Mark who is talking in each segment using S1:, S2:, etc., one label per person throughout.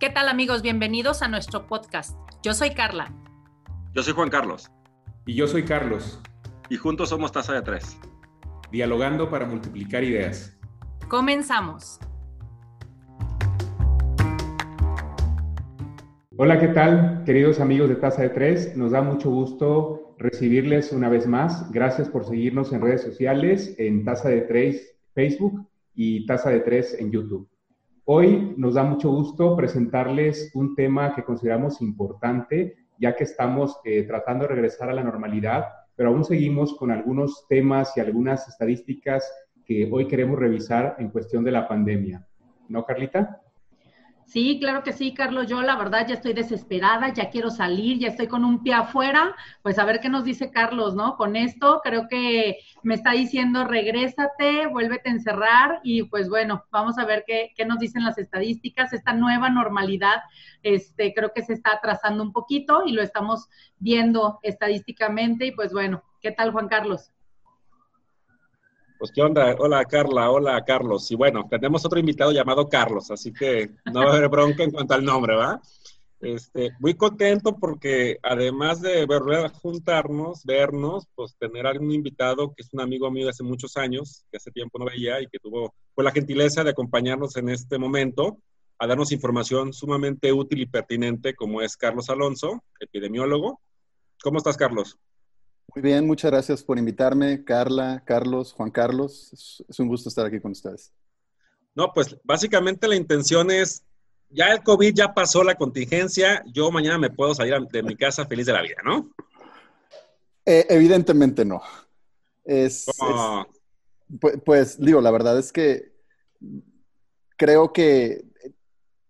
S1: ¿Qué tal amigos? Bienvenidos a nuestro podcast. Yo soy Carla.
S2: Yo soy Juan Carlos.
S3: Y yo soy Carlos.
S2: Y juntos somos Taza de Tres.
S3: Dialogando para multiplicar ideas.
S1: Comenzamos.
S3: Hola, ¿qué tal? Queridos amigos de Taza de Tres, nos da mucho gusto recibirles una vez más. Gracias por seguirnos en redes sociales, en Taza de Tres Facebook y Taza de Tres en YouTube. Hoy nos da mucho gusto presentarles un tema que consideramos importante, ya que estamos eh, tratando de regresar a la normalidad, pero aún seguimos con algunos temas y algunas estadísticas que hoy queremos revisar en cuestión de la pandemia. ¿No, Carlita?
S1: Sí, claro que sí, Carlos. Yo la verdad ya estoy desesperada, ya quiero salir, ya estoy con un pie afuera. Pues a ver qué nos dice Carlos, ¿no? Con esto creo que me está diciendo, regrésate, vuélvete a encerrar y pues bueno, vamos a ver qué, qué nos dicen las estadísticas. Esta nueva normalidad, este, creo que se está atrasando un poquito y lo estamos viendo estadísticamente y pues bueno, ¿qué tal Juan Carlos?
S2: Pues qué onda, hola Carla, hola Carlos. Y bueno, tenemos otro invitado llamado Carlos, así que no va a haber bronca en cuanto al nombre, ¿va? Este, muy contento porque además de volver a juntarnos, vernos, pues tener a un invitado que es un amigo mío de hace muchos años, que hace tiempo no veía y que tuvo pues, la gentileza de acompañarnos en este momento a darnos información sumamente útil y pertinente como es Carlos Alonso, epidemiólogo. ¿Cómo estás, Carlos?
S4: Muy bien, muchas gracias por invitarme, Carla, Carlos, Juan Carlos. Es, un gusto estar aquí con ustedes.
S2: No, pues básicamente la intención es, ya el COVID ya pasó la contingencia, yo mañana me puedo salir de mi casa feliz de la vida, ¿no?
S4: Eh, evidentemente no. Es, pues, pues, digo, la verdad es que creo que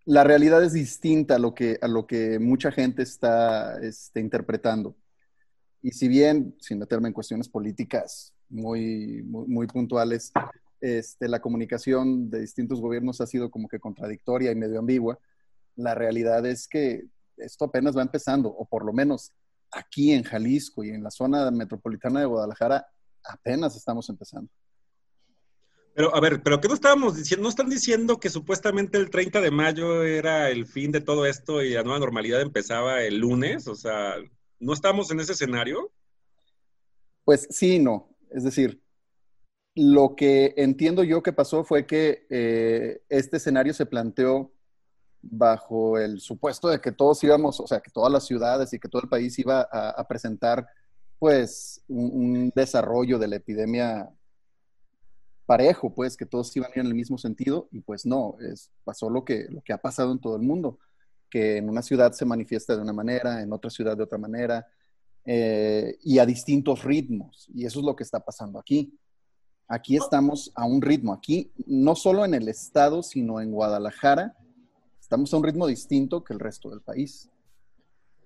S4: la realidad es distinta a lo que, a lo que mucha gente está este, interpretando. Y si bien, sin meterme en cuestiones políticas muy, muy, puntuales, este, la comunicación de distintos gobiernos ha sido como que contradictoria y medio ambigua, la realidad es que esto apenas va empezando, o por lo menos aquí en Jalisco y en la zona metropolitana de Guadalajara, apenas estamos empezando.
S2: Pero, a ver, ¿pero qué no estábamos diciendo? ¿No están diciendo que supuestamente el 30 de mayo era el fin de todo esto y la nueva normalidad empezaba el lunes? O sea, ¿No estamos en ese escenario?
S4: Pues sí, no. Es decir, lo que entiendo yo que pasó fue que eh, este escenario se planteó bajo el supuesto de que todos íbamos, o sea, que todas las ciudades y que todo el país iba a, presentar, pues, un, desarrollo de la epidemia parejo, pues, que todos iban en el mismo sentido, y pues no, es, pasó lo que, lo que ha pasado en todo el mundo que en una ciudad se manifiesta de una manera, en otra ciudad de otra manera, eh, y a distintos ritmos. Y eso es lo que está pasando aquí. Aquí estamos a un ritmo, aquí no solo en el estado, sino en Guadalajara, estamos a un ritmo distinto que el resto del país.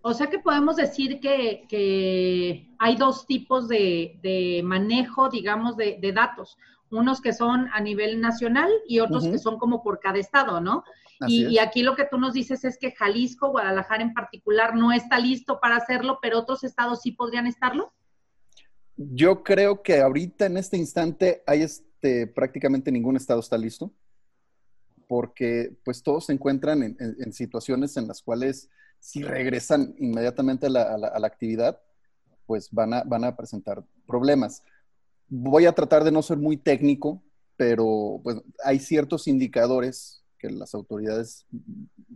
S1: O sea que podemos decir que, hay dos tipos de, manejo, digamos, de, datos. Unos que son a nivel nacional y otros que son como por cada estado, ¿no? Y, aquí lo que tú nos dices es que Jalisco, Guadalajara en particular, no está listo para hacerlo, pero otros estados sí podrían estarlo.
S4: Yo creo que ahorita en este instante hay este, prácticamente ningún estado está listo, porque pues todos se encuentran en, situaciones en las cuales si regresan inmediatamente a la, actividad, pues van a, van a presentar problemas. Voy a tratar de no ser muy técnico, pero pues, hay ciertos indicadores las autoridades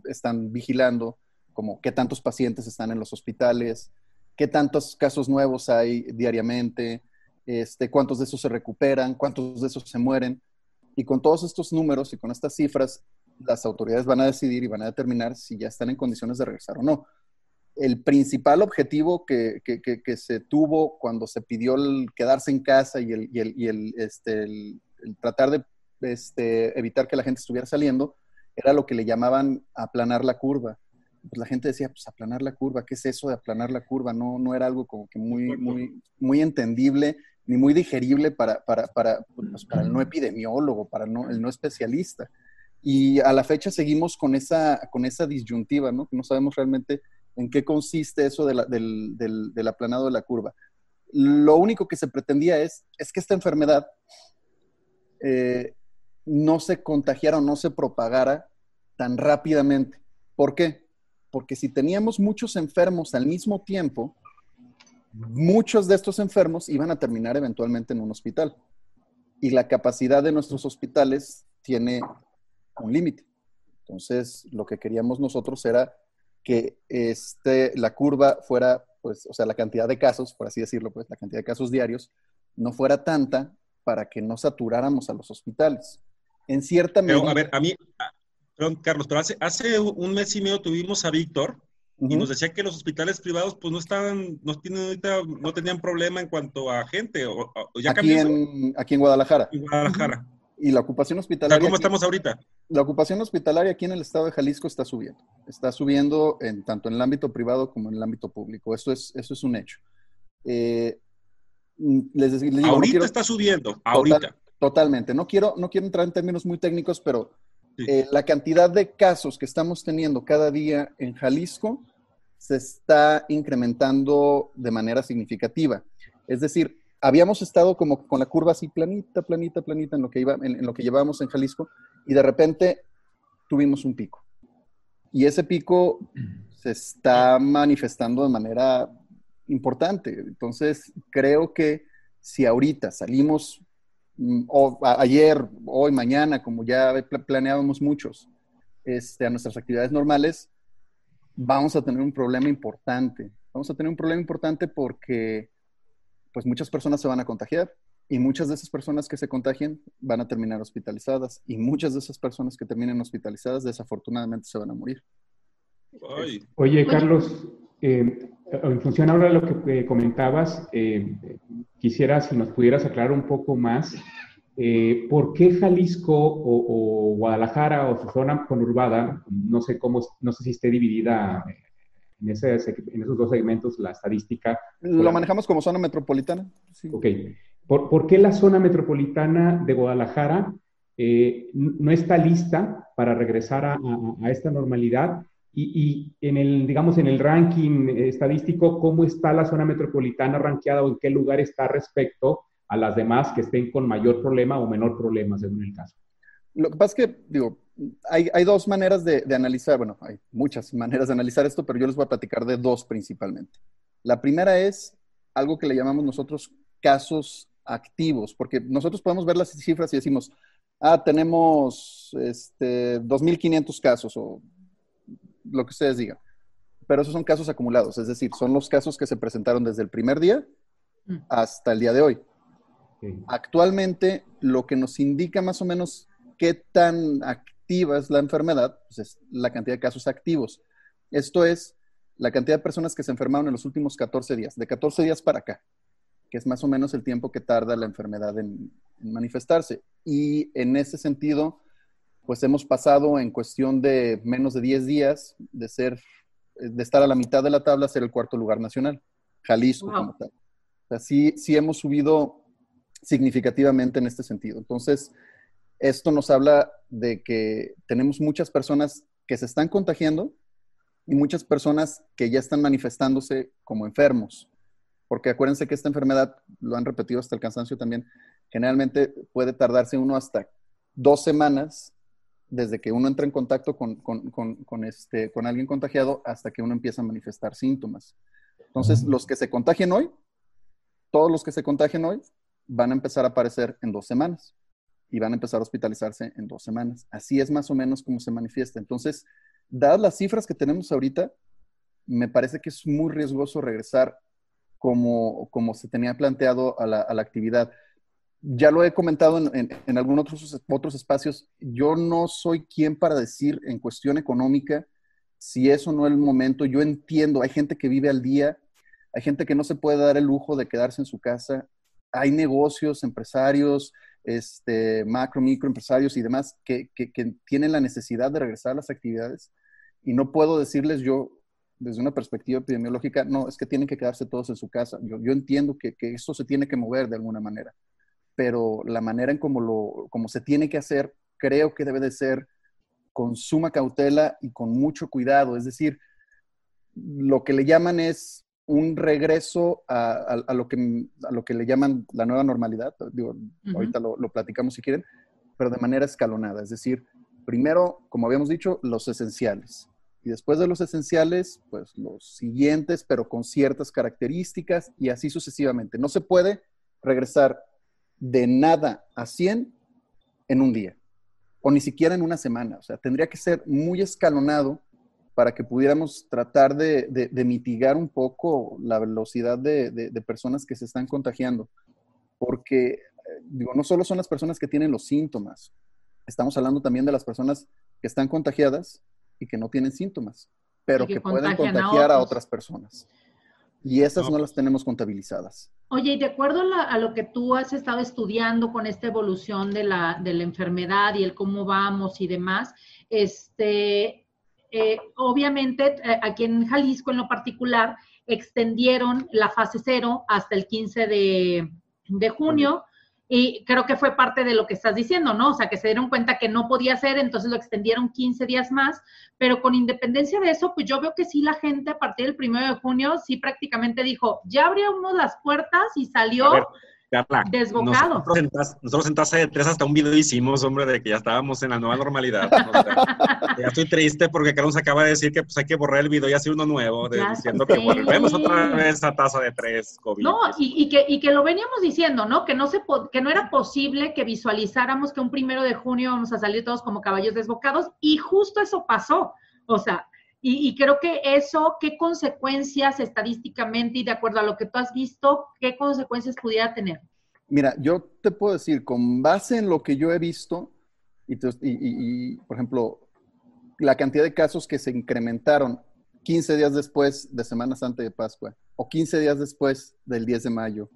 S4: están vigilando, como qué tantos pacientes están en los hospitales, qué tantos casos nuevos hay diariamente, este, cuántos de esos se recuperan, cuántos de esos se mueren. Y con todos estos números y con estas cifras, las autoridades van a decidir y van a determinar si ya están en condiciones de regresar o no. El principal objetivo que, se tuvo cuando se pidió el quedarse en casa y el, este, tratar de este, evitar que la gente estuviera saliendo, era lo que le llamaban aplanar la curva. Pues la gente decía, pues aplanar la curva, ¿qué es eso de aplanar la curva? No, no era algo como que muy, muy, muy entendible ni muy digerible para, para, para, pues, para el no epidemiólogo, para no, el no especialista. Y a la fecha seguimos con esa, con esa disyuntiva, ¿no? Que no sabemos realmente en qué consiste eso de del, del, del, aplanado de la curva. Lo único que se pretendía es, es que esta enfermedad eh, no se contagiara o no se propagara tan rápidamente. ¿Por qué? Porque si teníamos muchos enfermos al mismo tiempo, muchos de estos enfermos iban a terminar eventualmente en un hospital. Y la capacidad de nuestros hospitales tiene un límite. Entonces, lo que queríamos nosotros era que este, la curva fuera, pues, o sea, la cantidad de casos, por así decirlo, pues, la cantidad de casos diarios, no fuera tanta para que no saturáramos a los hospitales. En cierta
S2: medida... Pero, a ver, a mí, perdón, Carlos, pero hace, hace un mes y medio tuvimos a Víctor y nos decía que los hospitales privados, pues, no estaban, no tienen ahorita, no tenían problema en cuanto a gente, o,
S4: ya aquí, en, aquí en Guadalajara.
S2: En Guadalajara.
S4: Y la ocupación hospitalaria.
S2: ¿Cómo estamos ahorita?
S4: La ocupación hospitalaria aquí en el estado de Jalisco está subiendo. Está subiendo en, tanto en el ámbito privado como en el ámbito público. Eso es, eso es un hecho. Eh,
S2: mm, les, digo, ahorita está subiendo, ahorita.
S4: totalmente. No quiero, no quiero entrar en términos muy técnicos, pero eh, la cantidad de casos que estamos teniendo cada día en Jalisco se está incrementando de manera significativa. Es decir, habíamos estado como con la curva así planita, planita, planita en lo que, iba, en, lo que llevábamos en Jalisco y de repente tuvimos un pico. Y ese pico se está manifestando de manera importante. Entonces, creo que si ahorita salimos, mm, o ayer, hoy, mañana, como ya planeábamos muchos, este, a nuestras actividades normales, vamos a tener un problema importante. Vamos a tener un problema importante porque pues muchas personas se van a contagiar y muchas de esas personas que se contagien van a terminar hospitalizadas y muchas de esas personas que terminen hospitalizadas desafortunadamente se van a morir.
S3: Oye, Carlos, eh, en función ahora de lo que comentabas, eh, quisiera si nos pudieras aclarar un poco más eh, ¿por qué Jalisco o, Guadalajara o su zona conurbada, no sé cómo, no sé si esté dividida en, esos dos segmentos la estadística.
S4: Lo manejamos como zona metropolitana.
S3: Ok. ¿Por, qué la zona metropolitana de Guadalajara eh, no está lista para regresar a, esta normalidad? Y, en el, digamos, en el ranking estadístico, ¿cómo está la zona metropolitana ranqueada o en qué lugar está respecto a las demás que estén con mayor problema o menor problema, según el caso?
S4: Lo que pasa es que, digo, hay, dos maneras de, analizar, bueno, hay muchas maneras de analizar esto, pero yo les voy a platicar de dos principalmente. La primera es algo que le llamamos nosotros casos activos, porque nosotros podemos ver las cifras y decimos, ah, tenemos este, 2.500 casos o lo que ustedes digan, pero esos son casos acumulados, es decir, son los casos que se presentaron desde el primer día mm. hasta el día de hoy. Actualmente, lo que nos indica más o menos qué tan activa es la enfermedad, pues es la cantidad de casos activos. Esto es la cantidad de personas que se enfermaron en los últimos 14 días, de 14 días para acá, que es más o menos el tiempo que tarda la enfermedad en, manifestarse. Y en ese sentido, pues hemos pasado en cuestión de menos de 10 días de ser, de estar a la mitad de la tabla a ser el cuarto lugar nacional, Jalisco como tal. O sea, sí, sí hemos subido significativamente en este sentido. Entonces, esto nos habla de que tenemos muchas personas que se están contagiando y muchas personas que ya están manifestándose como enfermos. Porque acuérdense que esta enfermedad, lo han repetido hasta el cansancio también, generalmente puede tardarse uno hasta dos semanas desde que uno entra en contacto con, este, con alguien contagiado hasta que uno empieza a manifestar síntomas. Entonces, los que se contagien hoy, todos los que se contagien hoy, van a empezar a aparecer en dos semanas y van a empezar a hospitalizarse en dos semanas. Así es más o menos como se manifiesta. Entonces, dadas las cifras que tenemos ahorita, me parece que es muy riesgoso regresar como, como se tenía planteado a la, actividad. Ya lo he comentado en, en, algunos otros, otros espacios. Yo no soy quien para decir en cuestión económica si eso no es el momento. Yo entiendo, hay gente que vive al día, hay gente que no se puede dar el lujo de quedarse en su casa hay negocios, empresarios, este, macro, micro empresarios y demás que, tienen la necesidad de regresar a las actividades y no puedo decirles yo desde una perspectiva epidemiológica, no, es que tienen que quedarse todos en su casa. Yo, entiendo que, que, eso se tiene que mover de alguna manera, pero la manera en cómo, como se tiene que hacer, creo que debe de ser con suma cautela y con mucho cuidado. Es decir, lo que le llaman es un regreso a, lo que, a lo que le llaman la nueva normalidad. Digo, ahorita lo, platicamos si quieren, pero de manera escalonada. Es decir, primero, como habíamos dicho, los esenciales. Y después de los esenciales, pues los siguientes, pero con ciertas características y así sucesivamente. No se puede regresar de nada a 100 en un día o ni siquiera en una semana. O sea, tendría que ser muy escalonado para que pudiéramos tratar de, mitigar un poco la velocidad de, personas que se están contagiando. Porque, eh, digo, no solo son las personas que tienen los síntomas, estamos hablando también de las personas que están contagiadas y que no tienen síntomas, pero que, pueden contagiar a, otras personas. Y esas no. las tenemos contabilizadas.
S1: Oye, y de acuerdo a, lo que tú has estado estudiando con esta evolución de la, de la enfermedad y el cómo vamos y demás, este, eh, obviamente eh, aquí en Jalisco en lo particular extendieron la fase cero hasta el 15 de, de junio y creo que fue parte de lo que estás diciendo, ¿no? O sea, que se dieron cuenta que no podía ser, entonces lo extendieron 15 días más, pero con independencia de eso, pues yo veo que sí la gente a partir del primero de junio sí prácticamente dijo, ya abrimos las puertas y salió Desbocado.
S2: Nosotros en, tasa, de tres hasta un video hicimos, hombre, de que ya estábamos en la nueva normalidad. ya estoy triste porque Carlos acaba de decir que pues, hay que borrar el video y hacer uno nuevo, diciendo que volvemos otra vez a tasa de tres COVID.
S1: No, y, que, y que lo veníamos diciendo, ¿no? Que no, se que no era posible que visualizáramos que un primero de junio vamos a salir todos como caballos desbocados y justo eso pasó. O sea, y, creo que eso, ¿qué consecuencias estadísticamente y de acuerdo a lo que tú has visto, qué consecuencias pudiera tener?
S4: Mira, yo te puedo decir, con base en lo que yo he visto, y, por ejemplo, la cantidad de casos que se incrementaron 15 días después de Semana Santa de Pascua, o 15 días después del 10 de mayo,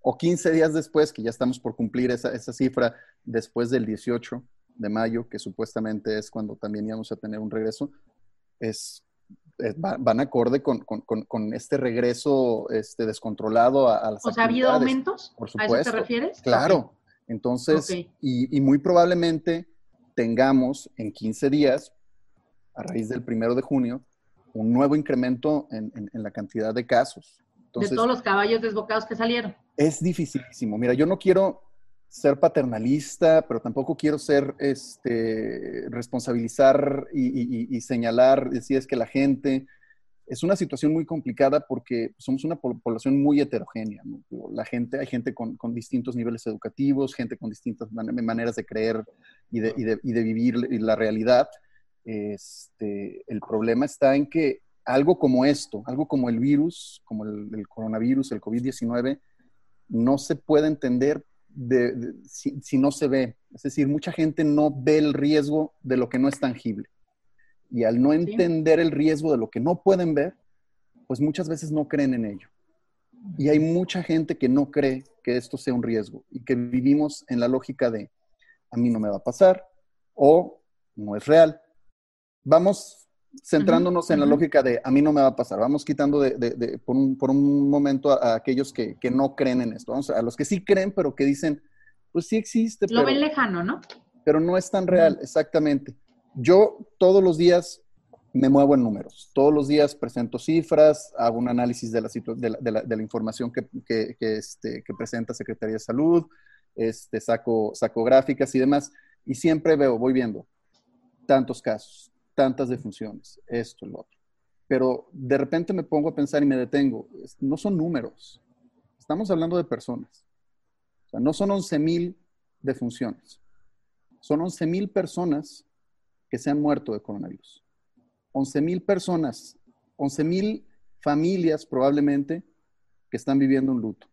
S4: o 15 días después, que ya estamos por cumplir esa, esa cifra, después del 18 de mayo, que supuestamente es cuando también íbamos a tener un regreso, es, van acorde con, este regreso este, descontrolado a, las
S1: O sea, ¿ha habido aumentos? Por supuesto. ¿A eso te refieres?
S4: Claro. Entonces, Y, muy probablemente tengamos en 15 días, a raíz del primero de junio, un nuevo incremento en, la cantidad de casos.
S1: de todos los caballos desbocados que salieron.
S4: Es dificilísimo. Mira, yo no quiero ser paternalista, pero tampoco quiero ser, este, responsabilizar y, señalar, decir es que la gente, es una situación muy complicada porque somos una población muy heterogénea. La gente, hay gente con, distintos niveles educativos, gente con distintas maneras de creer y de, vivir la realidad. Este, el problema está en que algo como esto, algo como el virus, como el coronavirus, el COVID-19, no se puede entender de, si, no se ve. Es decir, mucha gente no ve el riesgo de lo que no es tangible. Y al no entender el riesgo de lo que no pueden ver, pues muchas veces no creen en ello. Y hay mucha gente que no cree que esto sea un riesgo y que vivimos en la lógica de a mí no me va a pasar o no es real. Vamos centrándonos en la lógica de a mí no me va a pasar. Vamos quitando de, por, un, momento a, aquellos que, no creen en esto. a los que sí creen, pero que dicen, pues sí existe.
S1: Lo ven lejano, ¿no?
S4: Pero no es tan real, exactamente. Yo todos los días me muevo en números. Todos los días presento cifras, hago un análisis de la, de la, información que, que, este, que, presenta Secretaría de Salud, este, saco, saco gráficas y demás, y siempre veo, voy viendo tantos casos, tantas defunciones, esto, lo otro. Pero de repente me pongo a pensar y me detengo. No son números. Estamos hablando de personas. O sea, no son 11 mil defunciones. Son 11 mil personas que se han muerto de coronavirus. 11 mil personas, 11 mil familias probablemente que están viviendo un luto.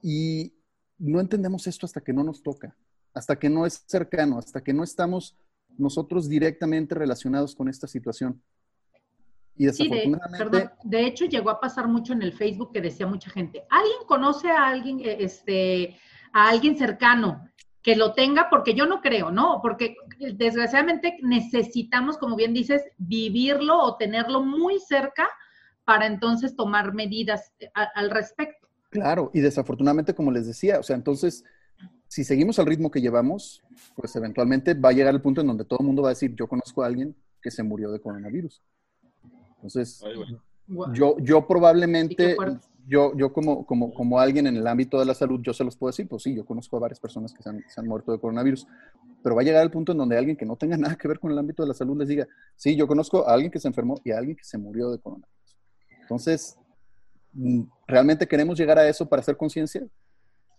S4: Y no entendemos esto hasta que no nos toca, hasta que no es cercano, hasta que no estamos nosotros directamente relacionados con esta situación.
S1: Y desafortunadamente... de, hecho, llegó a pasar mucho en el Facebook que decía mucha gente, ¿alguien conoce a alguien, eh, este, a alguien cercano que lo tenga? Porque yo no creo, ¿no? Porque desgraciadamente necesitamos, como bien dices, vivirlo o tenerlo muy cerca para entonces tomar medidas eh, al respecto.
S4: Claro, y desafortunadamente, como les decía, o sea, entonces si seguimos al ritmo que llevamos, pues eventualmente va a llegar el punto en donde todo el mundo va a decir, yo conozco a alguien que se murió de coronavirus. Entonces, yo, yo probablemente, yo, yo como, como, como alguien en el ámbito de la salud, yo se los puedo decir, pues sí, yo conozco a varias personas que se han, se han, muerto de coronavirus, pero va a llegar el punto en donde alguien que no tenga nada que ver con el ámbito de la salud les diga, sí, yo conozco a alguien que se enfermó y a alguien que se murió de coronavirus. Entonces, mm, ¿realmente queremos llegar a eso para hacer conciencia?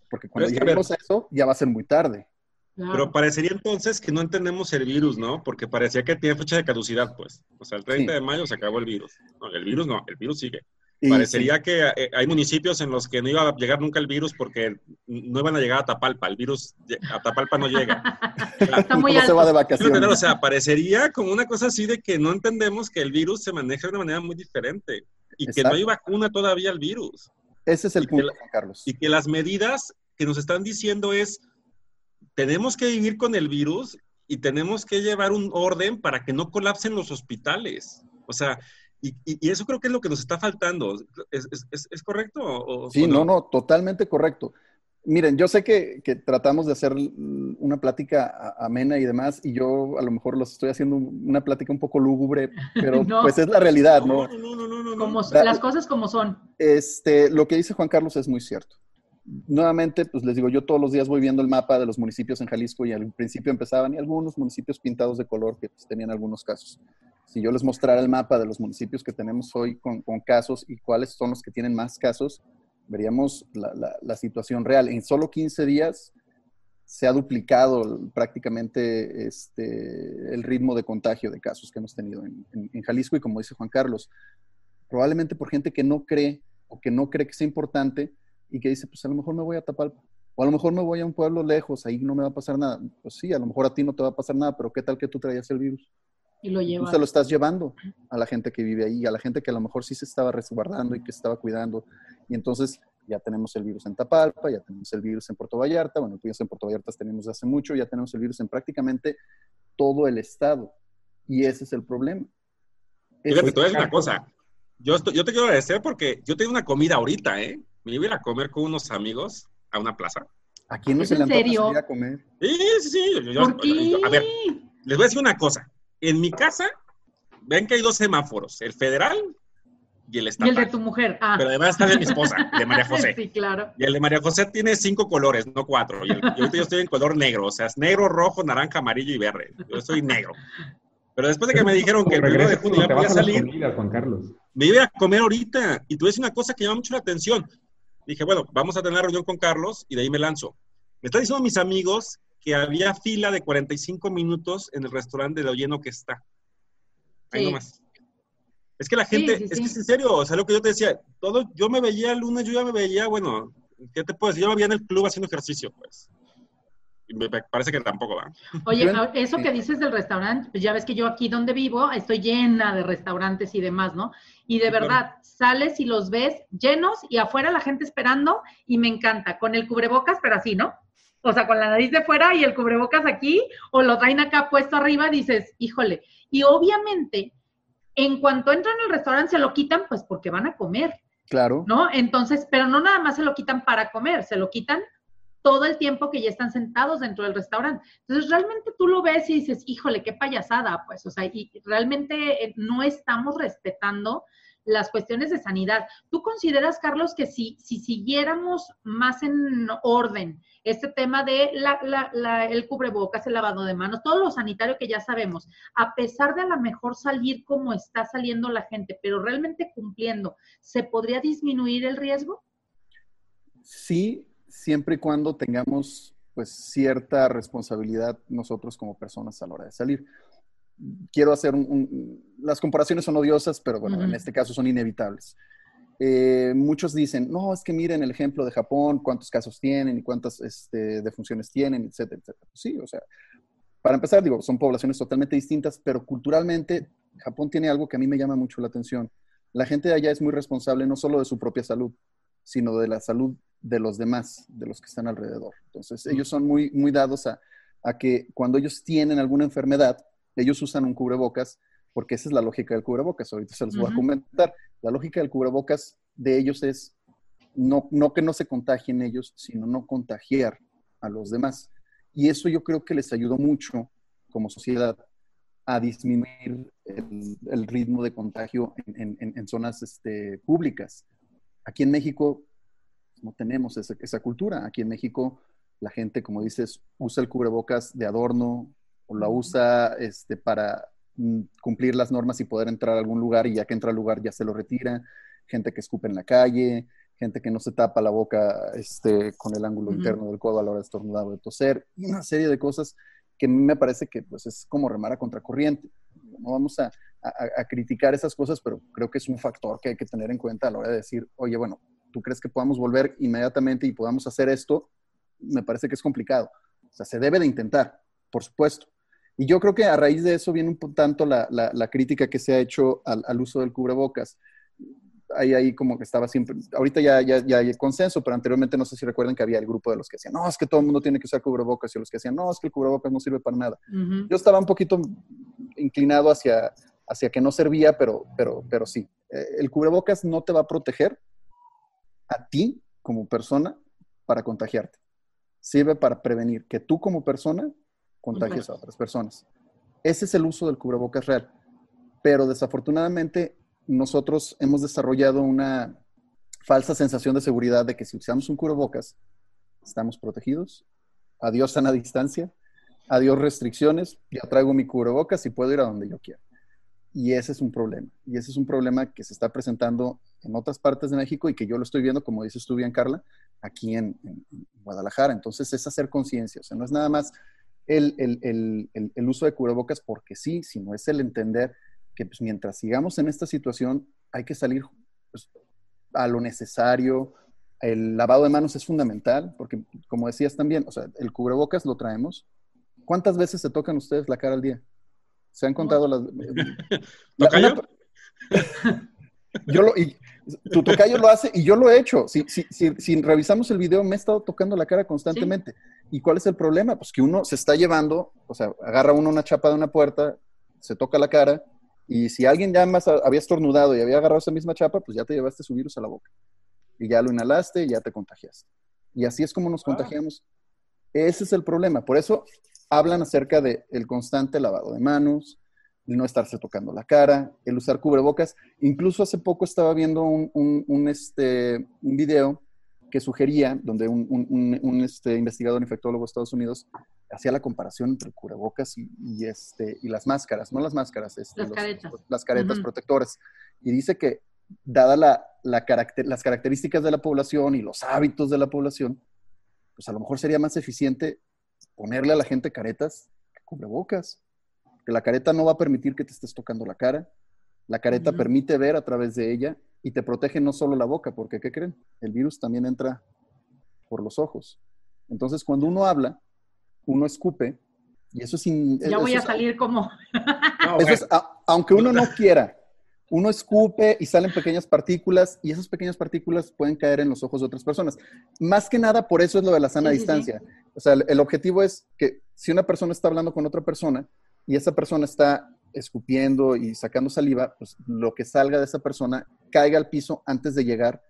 S4: Porque cuando lleguemos a eso, ya va a ser muy tarde.
S2: Pero parecería entonces que no entendemos el virus, ¿no? Porque parecía que tiene fecha de caducidad, pues. O sea, el 30 de mayo se acabó el virus. No, el virus no, el virus sigue. Parecería que eh, hay municipios en los que no iba a llegar nunca el virus porque no iban a llegar a Tapalpa. El virus a Tapalpa no llega.
S1: Está muy alto.
S4: se va de vacaciones.
S2: O sea, parecería como una cosa así de que no entendemos que el virus se maneja de una manera muy diferente y que no hay vacuna todavía al virus.
S4: Ese es el punto, Juan Carlos.
S2: Y que las medidas que nos están diciendo es, tenemos que vivir con el virus y tenemos que llevar un orden para que no colapsen los hospitales. O sea, y, y, eso creo que es lo que nos está faltando. ¿Es, es, es correcto? O,
S4: sí, no? no, totalmente correcto. Miren, yo sé que, que, tratamos de hacer una plática amena y demás, y yo a lo mejor los estoy haciendo una plática un poco lúgubre, pero pues es la realidad, ¿no?
S2: No, no, no, no,
S1: como, las cosas como son.
S4: Este, lo que dice Juan Carlos es muy cierto. Nuevamente, pues les digo, yo todos los días voy viendo el mapa de los municipios en Jalisco y al principio empezaban y algunos municipios pintados de color que pues, tenían algunos casos si yo les mostrara el mapa de los municipios que tenemos hoy con, casos y cuáles son los que tienen más casos, veríamos la, situación real. En solo 15 días se ha duplicado prácticamente este, el ritmo de contagio de casos que hemos tenido en, en, Jalisco y como dice Juan Carlos, probablemente por gente que no cree o que no cree que sea importante y que dice, pues a lo mejor me voy a tapar o a lo mejor me voy a un pueblo lejos, ahí no me va a pasar nada. Pues sí, a lo mejor a ti no te va a pasar nada, pero ¿qué tal que tú traías el virus?
S1: Y lo
S4: Tú se lo estás llevando a la gente que vive ahí, a la gente que a lo mejor sí se estaba resguardando y que se estaba cuidando. Y entonces ya tenemos el virus en Tapalpa, ya tenemos el virus en Puerto Vallarta, bueno, el en Puerto Vallarta tenemos hace mucho, ya tenemos el virus en prácticamente todo el estado. Y ese es el problema.
S2: Fíjate, tú una cosa. Yo, yo te quiero agradecer porque yo tengo una comida ahorita, ¿eh? Me iba a ir a comer con unos amigos a una plaza.
S4: ¿A quién no se le antoja ir a comer?
S2: Sí, sí, sí. a ver, les voy a decir una cosa en mi casa, ven que hay dos semáforos, el federal y el estatal.
S1: Y el de tu mujer. Ah.
S2: Pero además está de mi esposa, de María José.
S1: Sí, claro.
S2: Y el de María José tiene cinco colores, no cuatro. Y, ahorita yo estoy en color negro, o sea, es negro, rojo, naranja, amarillo y verde. Yo soy negro. Pero después de que me dijeron que el primero de junio ya podía salir,
S3: Juan Carlos.
S2: me iba a comer ahorita. Y tú dices una cosa que llama mucho la atención. Dije, bueno, vamos a tener reunión con Carlos y de ahí me lanzo. Me están diciendo mis amigos que había fila de 45 minutos en el restaurante de lo lleno que está. Ahí nomás. Es que la gente, es que es en serio, o sea, lo que yo te decía, todo, yo me veía el lunes, yo ya me veía, bueno, ¿qué te puedo decir? Yo me veía en el club haciendo ejercicio, pues. Me parece que tampoco va.
S1: Oye, eso que dices del restaurante, pues ya ves que yo aquí donde vivo estoy llena de restaurantes y demás, ¿no? Y de verdad, sales y los ves llenos y afuera la gente esperando y me encanta, con el cubrebocas, pero así, ¿no? o sea, con la nariz de fuera y el cubrebocas aquí, o lo traen acá puesto arriba, dices, híjole. Y obviamente, en cuanto entran al restaurante, se lo quitan, pues porque van a comer.
S4: Claro.
S1: ¿No? Entonces, pero no nada más se lo quitan para comer, se lo quitan todo el tiempo que ya están sentados dentro del restaurante. Entonces, realmente tú lo ves y dices, híjole, qué payasada, pues, o sea, y realmente eh, no estamos respetando las cuestiones de sanidad. ¿Tú consideras, Carlos, que si, si siguiéramos más en orden este tema de la, el cubrebocas, el lavado de manos, todo lo sanitario que ya sabemos, a pesar de a lo mejor salir como está saliendo la gente, pero realmente cumpliendo, ¿se podría disminuir el riesgo?
S4: Sí, siempre y cuando tengamos pues cierta responsabilidad nosotros como personas a la hora de salir quiero hacer un, las comparaciones son odiosas, pero bueno, en este caso son inevitables. Eh, muchos dicen, no, es que miren el ejemplo de Japón, cuántos casos tienen y cuántas este, defunciones tienen, etcétera, etcétera. Sí, o sea, para empezar, digo, son poblaciones totalmente distintas, pero culturalmente Japón tiene algo que a mí me llama mucho la atención. La gente de allá es muy responsable no solo de su propia salud, sino de la salud de los demás, de los que están alrededor. Entonces, ellos son muy, muy dados a, a que cuando ellos tienen alguna enfermedad, ellos usan un cubrebocas porque esa es la lógica del cubrebocas. Ahorita se los voy a comentar. La lógica del cubrebocas de ellos es no, no que no se contagien ellos, sino no contagiar a los demás. Y eso yo creo que les ayudó mucho como sociedad a disminuir el, ritmo de contagio en, zonas este, públicas. Aquí en México no tenemos esa, esa cultura. Aquí en México la gente, como dices, usa el cubrebocas de adorno o la usa este, para mm, cumplir las normas y poder entrar a algún lugar y ya que entra al lugar ya se lo retira. Gente que escupe en la calle, gente que no se tapa la boca este, con el ángulo interno del codo a la hora de estornudar o de toser, y una serie de cosas que me parece que pues, es como remar a contracorriente. No vamos a, a, criticar esas cosas, pero creo que es un factor que hay que tener en cuenta a la hora de decir, oye, bueno, ¿tú crees que podamos volver inmediatamente y podamos hacer esto? Me parece que es complicado. O sea, se debe de intentar, por supuesto. Y yo creo que a raíz de eso viene un tanto la, la, crítica que se ha hecho al, al, uso del cubrebocas. Ahí, ahí como que estaba siempre, ahorita ya, ya, ya, hay consenso, pero anteriormente no sé si recuerdan que había el grupo de los que decían, no, es que todo el mundo tiene que usar cubrebocas, y los que decían, no, es que el cubrebocas no sirve para nada. Yo estaba un poquito inclinado hacia, hacia que no servía, pero, pero, pero sí. Eh, el cubrebocas no te va a proteger a ti como persona para contagiarte. Sirve para prevenir que tú como persona contagies a otras personas. Ese es el uso del cubrebocas real. Pero desafortunadamente nosotros hemos desarrollado una falsa sensación de seguridad de que si usamos un cubrebocas, estamos protegidos. Adiós sana distancia, adiós restricciones, ya traigo mi cubrebocas y puedo ir a donde yo quiera. Y ese es un problema. Y ese es un problema que se está presentando en otras partes de México y que yo lo estoy viendo, como dices tú bien, Carla, aquí en, Guadalajara. Entonces es hacer conciencia. O sea, no es nada más el, uso de cubrebocas porque sí, sino es el entender que pues, mientras sigamos en esta situación hay que salir pues, a lo necesario. El lavado de manos es fundamental porque, como decías también, o sea, el cubrebocas lo traemos. ¿Cuántas veces se tocan ustedes la cara al día? Se han contado las... yo lo, y, tu tocayo lo hace y yo lo he hecho. Si, si, si, revisamos el video, me he estado tocando la cara constantemente. ¿Y cuál es el problema? Pues que uno se está llevando, o sea, agarra uno una chapa de una puerta, se toca la cara, y si alguien ya más había estornudado y había agarrado esa misma chapa, pues ya te llevaste su virus a la boca. Y ya lo inhalaste y ya te contagiaste. Y así es como nos contagiamos. Ese es el problema. Por eso hablan acerca del el constante lavado de manos, el no estarse tocando la cara, el usar cubrebocas. Incluso hace poco estaba viendo un, un, este, un video que sugería, donde un, este, investigador infectólogo de Estados Unidos hacía la comparación entre cubrebocas y, este, y las máscaras, no las máscaras, este,
S1: las, caretas.
S4: las caretas protectoras. Y dice que, dada la, la las características de la población y los hábitos de la población, pues a lo mejor sería más eficiente ponerle a la gente caretas que cubrebocas. Que la careta no va a permitir que te estés tocando la cara. La careta permite ver a través de ella y te protege no solo la boca, porque ¿qué creen? El virus también entra por los ojos. Entonces, cuando uno habla, uno escupe, y eso es...
S1: ya voy a salir como...
S4: aunque uno no quiera, uno escupe y salen pequeñas partículas y esas pequeñas partículas pueden caer en los ojos de otras personas. Más que nada, por eso es lo de la sana distancia. O sea, el, objetivo es que si una persona está hablando con otra persona y esa persona está escupiendo y sacando saliva, pues lo que salga de esa persona caiga al piso antes de llegar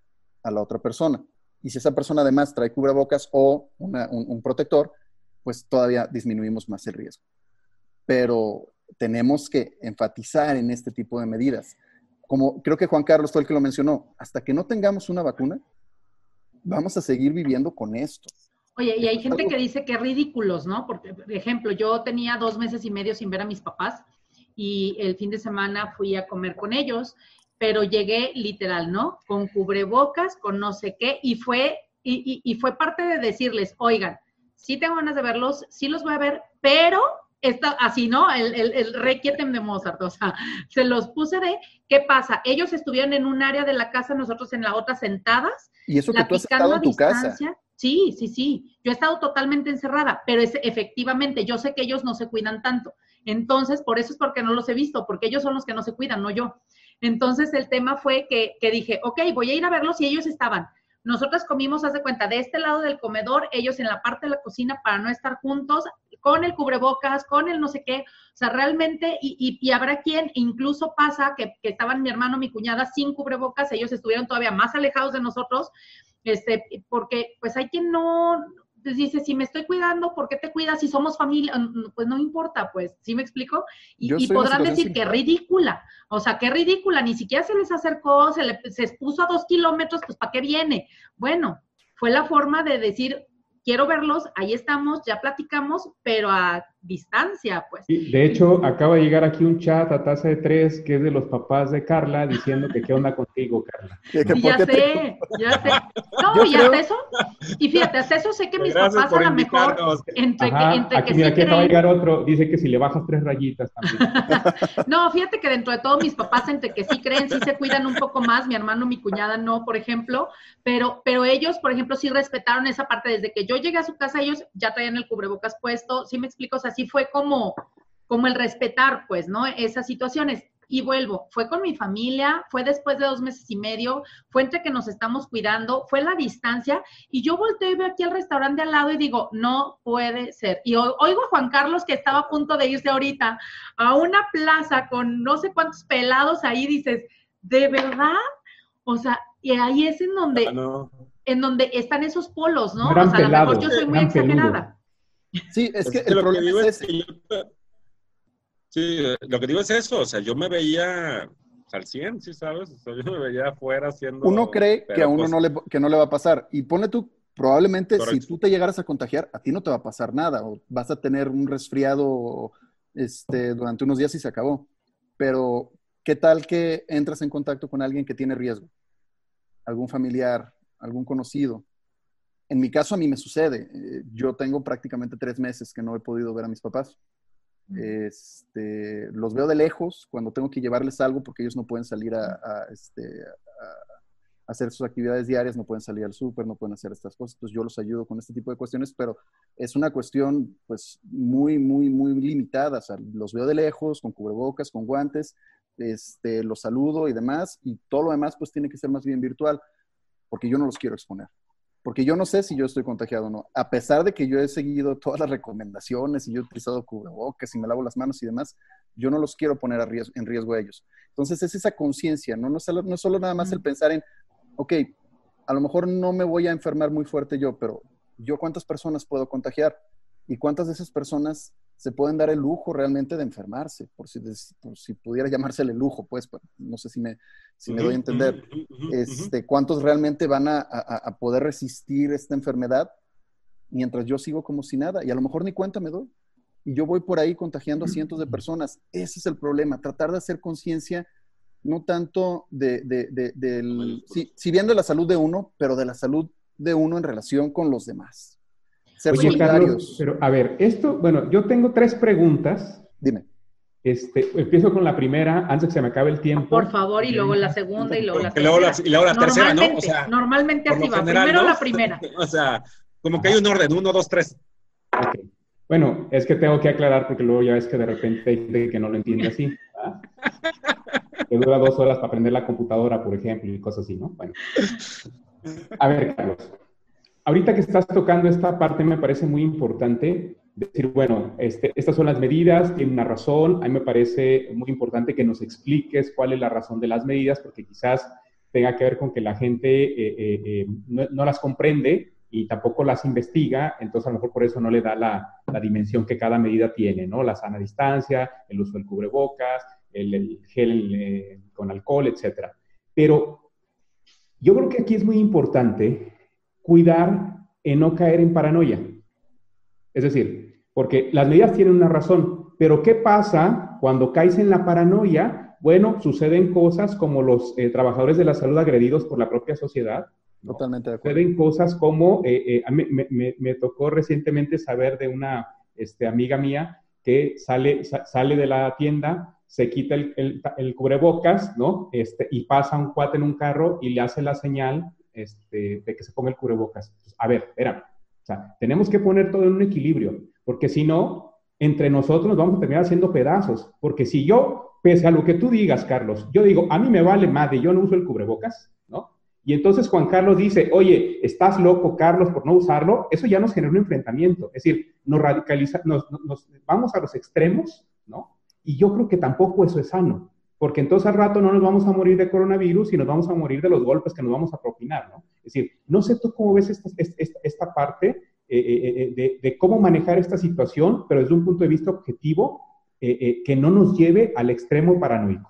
S4: a la otra persona. Y si esa persona además trae cubrebocas o un protector, pues todavía disminuimos más el riesgo. Pero tenemos que enfatizar en este tipo de medidas como creo que Juan Carlos fue el que lo mencionó, hasta que no tengamos una vacuna, vamos a seguir viviendo con esto.
S1: Oye, y hay gente que dice que ridículos, ¿no? Porque, por ejemplo, yo tenía dos meses y medio sin ver a mis papás y el fin de semana fui a comer con ellos, pero llegué literal, ¿no? Con cubrebocas, con no sé qué, y fue, y, y fue parte de decirles, oigan, sí tengo ganas de verlos, sí los voy a ver, pero está así, ¿no? El, el, el requietem de Mozart, o sea, se los puse de, ¿qué pasa? Ellos estuvieron en un área de la casa, nosotros en la otra sentadas.
S4: Y eso que tú has estado en tu casa.
S1: Sí, sí, sí. Yo he estado totalmente encerrada, pero es efectivamente, yo sé que ellos no se cuidan tanto. Entonces, por eso es porque no los he visto, porque ellos son los que no se cuidan, no yo. Entonces, el tema fue que, que dije, ok, voy a ir a verlos y ellos estaban nosotros comimos, haz de cuenta, de este lado del comedor, ellos en la parte de la cocina para no estar juntos, con el cubrebocas, con el no sé qué. O sea, realmente, y, y, habrá quien, incluso pasa que, que, estaban mi hermano, mi cuñada sin cubrebocas, ellos estuvieron todavía más alejados de nosotros, este, porque pues hay quien no, Entonces dice, si me estoy cuidando, ¿por qué te cuidas si somos familia? Pues no importa, pues, ¿sí me explico? Y, podrán decir que ridícula, o sea, qué ridícula, ni siquiera se les acercó, se, le, se expuso a dos kilómetros, pues ¿para qué viene? Bueno, fue la forma de decir, quiero verlos, ahí estamos, ya platicamos, pero a distancia, pues.
S3: de hecho, acaba de llegar aquí un chat a tasa de tres que es de los papás de Carla diciendo que qué onda contigo, Carla.
S1: ya sé, ya sé. No, y hasta eso, y fíjate, hasta eso sé que mis papás a lo mejor, entre que, entre
S3: aquí, que mira, aquí acaba de llegar otro, dice que si le bajas tres rayitas también.
S1: no, fíjate que dentro de todo mis papás, entre que sí creen, sí se cuidan un poco más, mi hermano, mi cuñada no, por ejemplo, pero, pero ellos, por ejemplo, sí respetaron esa parte, desde que yo llegué a su casa, ellos ya traían el cubrebocas puesto, sí me explico, o sea, así fue como, como el respetar, pues, ¿no? Esas situaciones. Y vuelvo, fue con mi familia, fue después de dos meses y medio, fue entre que nos estamos cuidando, fue la distancia, y yo volteo y veo aquí al restaurante al lado y digo, no puede ser. Y oigo a Juan Carlos que estaba a punto de irse ahorita a una plaza con no sé cuántos pelados ahí, dices, ¿de verdad? O sea, y ahí es en donde, ah, en donde están esos polos, ¿no? o sea, a lo mejor yo soy muy exagerada.
S4: Sí, es que el problema es,
S2: Sí, lo que digo es eso, o sea, yo me veía al 100, ¿sí sabes? O sea, yo me veía afuera haciendo...
S4: Uno cree que a uno no le, que no le va a pasar. Y pone tú, probablemente si tú te llegaras a contagiar, a ti no te va a pasar nada, o vas a tener un resfriado este, durante unos días y se acabó. Pero, ¿qué tal que entras en contacto con alguien que tiene riesgo? Algún familiar, algún conocido. En mi caso, a mí me sucede. Eh, yo tengo prácticamente tres meses que no he podido ver a mis papás. Este, los veo de lejos cuando tengo que llevarles algo porque ellos no pueden salir a, este, hacer sus actividades diarias, no pueden salir al súper, no pueden hacer estas cosas. Entonces yo los ayudo con este tipo de cuestiones, pero es una cuestión pues muy, muy, muy limitada. O sea, los veo de lejos, con cubrebocas, con guantes, este, los saludo y demás, y todo lo demás pues tiene que ser más bien virtual, porque yo no los quiero exponer porque yo no sé si yo estoy contagiado o no. A pesar de que yo he seguido todas las recomendaciones y yo he utilizado cubrebocas y me lavo las manos y demás, yo no los quiero poner a riesgo, en riesgo a ellos. Entonces es esa conciencia, ¿no? No, es solo, no solo nada más el pensar en, ok, a lo mejor no me voy a enfermar muy fuerte yo, pero yo cuántas personas puedo contagiar y cuántas de esas personas se pueden dar el lujo realmente de enfermarse, por si, si pudiera llamársele lujo, pues, no sé si me, si me doy a entender, este, cuántos realmente van a, a, poder resistir esta enfermedad mientras yo sigo como si nada, y a lo mejor ni cuenta me doy, y yo voy por ahí contagiando a cientos de personas. Ese es el problema, tratar de hacer conciencia no tanto de, de, de del, si, si bien de la salud de uno, pero de la salud de uno en relación con los demás
S3: ser Oye, Carlos, pero a ver, esto, bueno, yo tengo tres preguntas.
S4: Dime.
S3: Este, empiezo con la primera, antes que se me acabe el tiempo.
S1: Por favor, y luego la segunda y luego la tercera.
S2: y luego la tercera, ¿no?
S1: O sea, normalmente así va. Primero la primera.
S2: o sea, como que hay un orden, uno, dos, tres.
S3: Okay. Bueno, es que tengo que aclarar porque luego ya ves que de repente hay gente que no lo entiende así. que dura dos horas para aprender la computadora, por ejemplo, y cosas así, ¿no? Bueno. A ver, Carlos ahorita que estás tocando esta parte me parece muy importante decir, bueno, este, estas son las medidas, tiene una razón, a mí me parece muy importante que nos expliques cuál es la razón de las medidas, porque quizás tenga que ver con que la gente eh, eh, eh, no, las comprende y tampoco las investiga, entonces a lo mejor por eso no le da la, dimensión que cada medida tiene, ¿no? La sana distancia, el uso del cubrebocas, el, el gel con alcohol, etcétera. Pero yo creo que aquí es muy importante cuidar en no caer en paranoia. Es decir, porque las medidas tienen una razón, pero ¿qué pasa cuando caes en la paranoia? Bueno, suceden cosas como los eh, trabajadores de la salud agredidos por la propia sociedad.
S4: Totalmente de acuerdo.
S3: Suceden cosas como, eh, eh, me, tocó recientemente saber de una este, amiga mía que sale, sale de la tienda, se quita el, el, cubrebocas, ¿no? Este, y pasa un cuate en un carro y le hace la señal este, de que se ponga el cubrebocas. a ver, espera, o sea, tenemos que poner todo en un equilibrio, porque si no, entre nosotros nos vamos a terminar haciendo pedazos, porque si yo, pese a lo que tú digas, Carlos, yo digo, a mí me vale madre, yo no uso el cubrebocas, ¿no? Y entonces Juan Carlos dice, oye, estás loco, Carlos, por no usarlo, eso ya nos genera un enfrentamiento, es decir, nos radicaliza, nos vamos a los extremos, ¿no? Y yo creo que tampoco eso es sano porque entonces al rato no nos vamos a morir de coronavirus y nos vamos a morir de los golpes que nos vamos a propinar, ¿no? Es decir, no sé tú cómo ves esta, esta, parte de, cómo manejar esta situación, pero desde un punto de vista objetivo, que no nos lleve al extremo paranoico.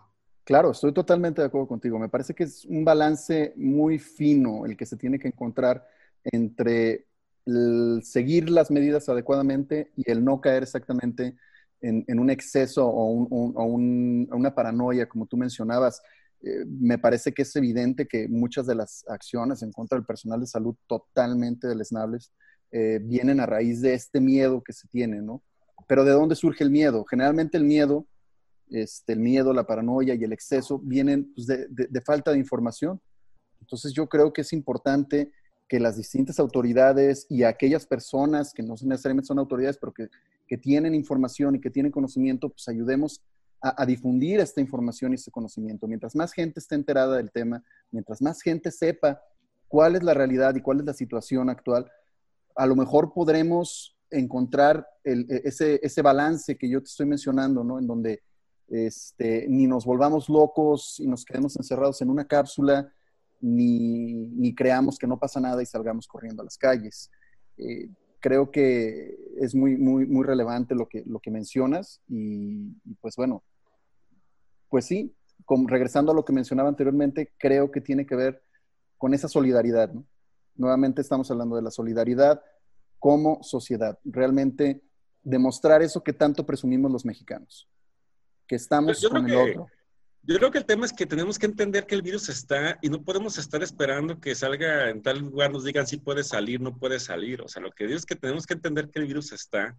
S4: Claro, estoy totalmente de acuerdo contigo. Me parece que es un balance muy fino el que se tiene que encontrar entre el seguir las medidas adecuadamente y el no caer exactamente en, un exceso o, una paranoia, como tú mencionabas. Eh, me parece que es evidente que muchas de las acciones en contra del personal de salud totalmente deleznables eh, vienen a raíz de este miedo que se tiene, ¿no? Pero ¿de dónde surge el miedo? Generalmente el miedo, este, el miedo, la paranoia y el exceso vienen pues, de falta de información. Entonces yo creo que es importante que las distintas autoridades y aquellas personas que no necesariamente son autoridades, pero que, tienen información y que tienen conocimiento, pues ayudemos a, difundir esta información y este conocimiento. Mientras más gente esté enterada del tema, mientras más gente sepa cuál es la realidad y cuál es la situación actual, a lo mejor podremos encontrar e, ese, ese balance que yo te estoy mencionando, ¿no? En donde este, ni nos volvamos locos y nos quedemos encerrados en una cápsula, ni, creamos que no pasa nada y salgamos corriendo a las calles. Eh, creo que es muy, muy, muy relevante lo que, lo que mencionas y, pues bueno, pues sí, regresando a lo que mencionaba anteriormente, creo que tiene que ver con esa solidaridad. Nuevamente estamos hablando de la solidaridad como sociedad, realmente demostrar eso que tanto presumimos los mexicanos, que estamos con el otro.
S2: Yo creo que el tema es que tenemos que entender que el virus está y no podemos estar esperando que salga en tal lugar, nos digan si puede salir, no puede salir. O sea, lo que digo es que tenemos que entender que el virus está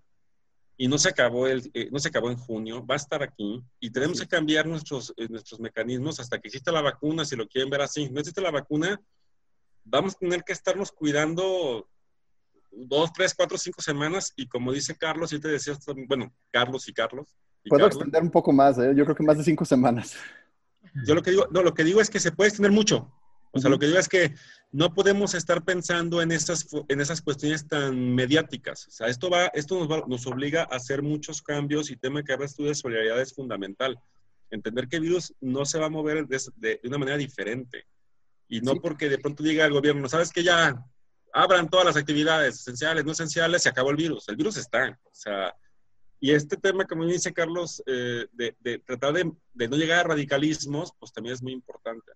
S2: y no se acabó, el, eh, no se acabó en junio, va a estar aquí y tenemos que cambiar nuestros, eh, nuestros mecanismos hasta que exista la vacuna, si lo quieren ver así. No existe la vacuna, vamos a tener que estarnos cuidando dos, tres, cuatro, cinco semanas y como dice Carlos, y te decía, bueno, Carlos y Carlos,
S4: Puedo extender un poco más, ¿eh? yo creo que más de cinco semanas.
S2: Yo lo que digo, no, lo que digo es que se puede extender mucho. O sea, lo que digo es que no podemos estar pensando en esas, en esas cuestiones tan mediáticas. O sea, esto, va, esto nos, nos obliga a hacer muchos cambios y tema que hablas tú de solidaridad es fundamental. Entender que el virus no se va a mover de, de, una manera diferente. Y no porque de pronto diga el gobierno, sabes que ya abran todas las actividades esenciales, no esenciales, se acabó el virus. El virus está. O sea, y este tema, como dice Carlos, eh, de, tratar de, no llegar a radicalismos, pues también es muy importante.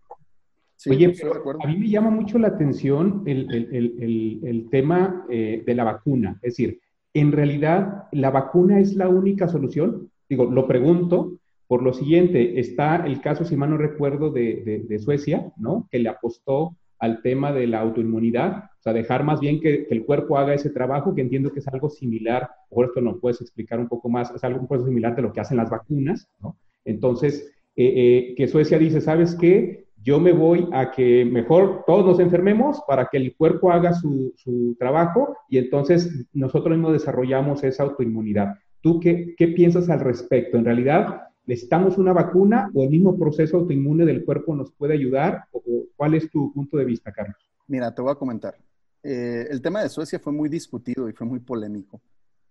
S3: Oye, a mí me llama mucho la atención el, tema eh, de la vacuna. Es decir, en realidad, ¿la vacuna es la única solución? Digo, lo pregunto por lo siguiente. Está el caso, si mal no recuerdo, de, de Suecia, ¿no? Que le apostó al tema de la autoinmunidad, o sea, dejar más bien que, el cuerpo haga ese trabajo, que entiendo que es algo similar, por esto nos puedes explicar un poco más, es algo un poco similar de lo que hacen las vacunas, ¿no? Entonces, eh, eh, que Suecia dice, ¿sabes qué? Yo me voy a que mejor todos nos enfermemos para que el cuerpo haga su, su trabajo y entonces nosotros mismos desarrollamos esa autoinmunidad. ¿Tú qué, qué piensas al respecto? En realidad, ¿Necesitamos una vacuna o el mismo proceso autoinmune del cuerpo nos puede ayudar? ¿O, ¿Cuál es tu punto de vista, Carlos?
S4: Mira, te voy a comentar. Eh, el tema de Suecia fue muy discutido y fue muy polémico,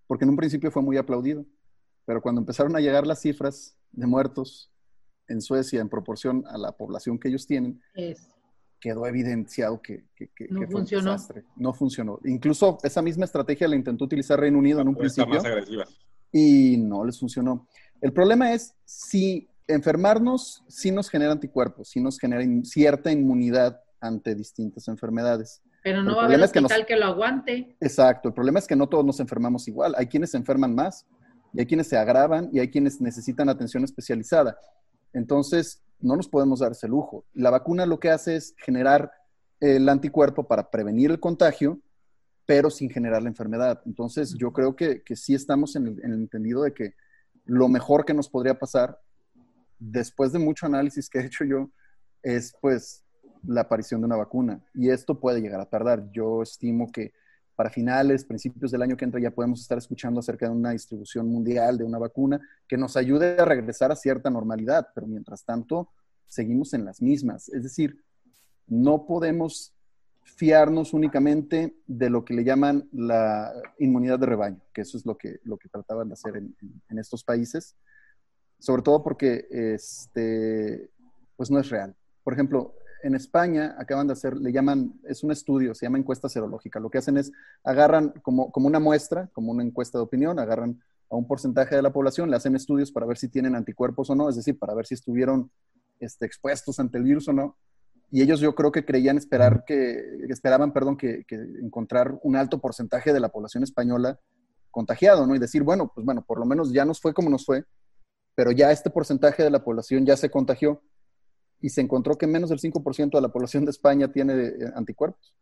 S4: porque en un principio fue muy aplaudido, pero cuando empezaron a llegar las cifras de muertos en Suecia en proporción a la población que ellos tienen, quedó evidenciado que,
S1: no funcionó.
S4: No funcionó. Incluso esa misma estrategia la intentó utilizar Reino Unido en un principio. Y no les funcionó. El problema es si enfermarnos sí nos genera anticuerpos, sí nos genera cierta inmunidad ante distintas enfermedades.
S1: Pero no va a haber hospital que, lo aguante.
S4: Exacto, el problema es que no todos nos enfermamos igual. Hay quienes se enferman más, y hay quienes se agravan, y hay quienes necesitan atención especializada. Entonces, no nos podemos dar ese lujo. La vacuna lo que hace es generar el anticuerpo para prevenir el contagio, pero sin generar la enfermedad. Entonces, yo creo que, sí estamos en el entendido de que lo mejor que nos podría pasar, después de mucho análisis que he hecho yo, es pues la aparición de una vacuna. Y esto puede llegar a tardar. Yo estimo que para finales, principios del año que entra, ya podemos estar escuchando acerca de una distribución mundial de una vacuna que nos ayude a regresar a cierta normalidad, pero mientras tanto, seguimos en las mismas. Es decir, no podemos fiarnos únicamente de lo que le llaman la inmunidad de rebaño, que eso es lo que, lo que trataban de hacer en, estos países, sobre todo porque este, pues no es real. Por ejemplo, en España acaban de hacer, le llaman, es un estudio, se llama encuesta serológica. Lo que hacen es agarran como, como una muestra, como una encuesta de opinión, agarran a un porcentaje de la población, le hacen estudios para ver si tienen anticuerpos o no, es decir, para ver si estuvieron este, expuestos ante el virus o no. Y ellos yo creo que creían esperar que, esperaban, perdón, que, que, encontrar un alto porcentaje de la población española contagiado, ¿no? Y decir, bueno, pues bueno, por lo menos ya nos fue como nos fue, pero ya este porcentaje de la población ya se contagió y se encontró que menos del 5% de la población de España tiene eh, anticuerpos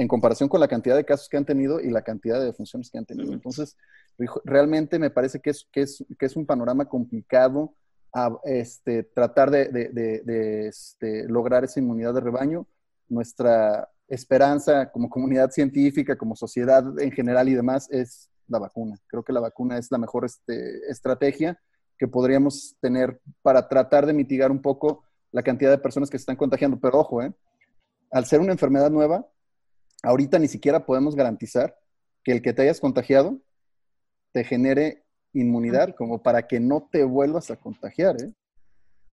S4: en comparación con la cantidad de casos que han tenido y la cantidad de defunciones que han tenido. Entonces, realmente me parece que es, que es, que es un panorama complicado a este, tratar de, de, de, este, lograr esa inmunidad de rebaño. Nuestra esperanza como comunidad científica, como sociedad en general y demás, es la vacuna. Creo que la vacuna es la mejor este, estrategia que podríamos tener para tratar de mitigar un poco la cantidad de personas que se están contagiando. Pero ojo, ¿eh? al ser una enfermedad nueva, ahorita ni siquiera podemos garantizar que el que te hayas contagiado te genere inmunidad como para que no te vuelvas a contagiar. ¿eh?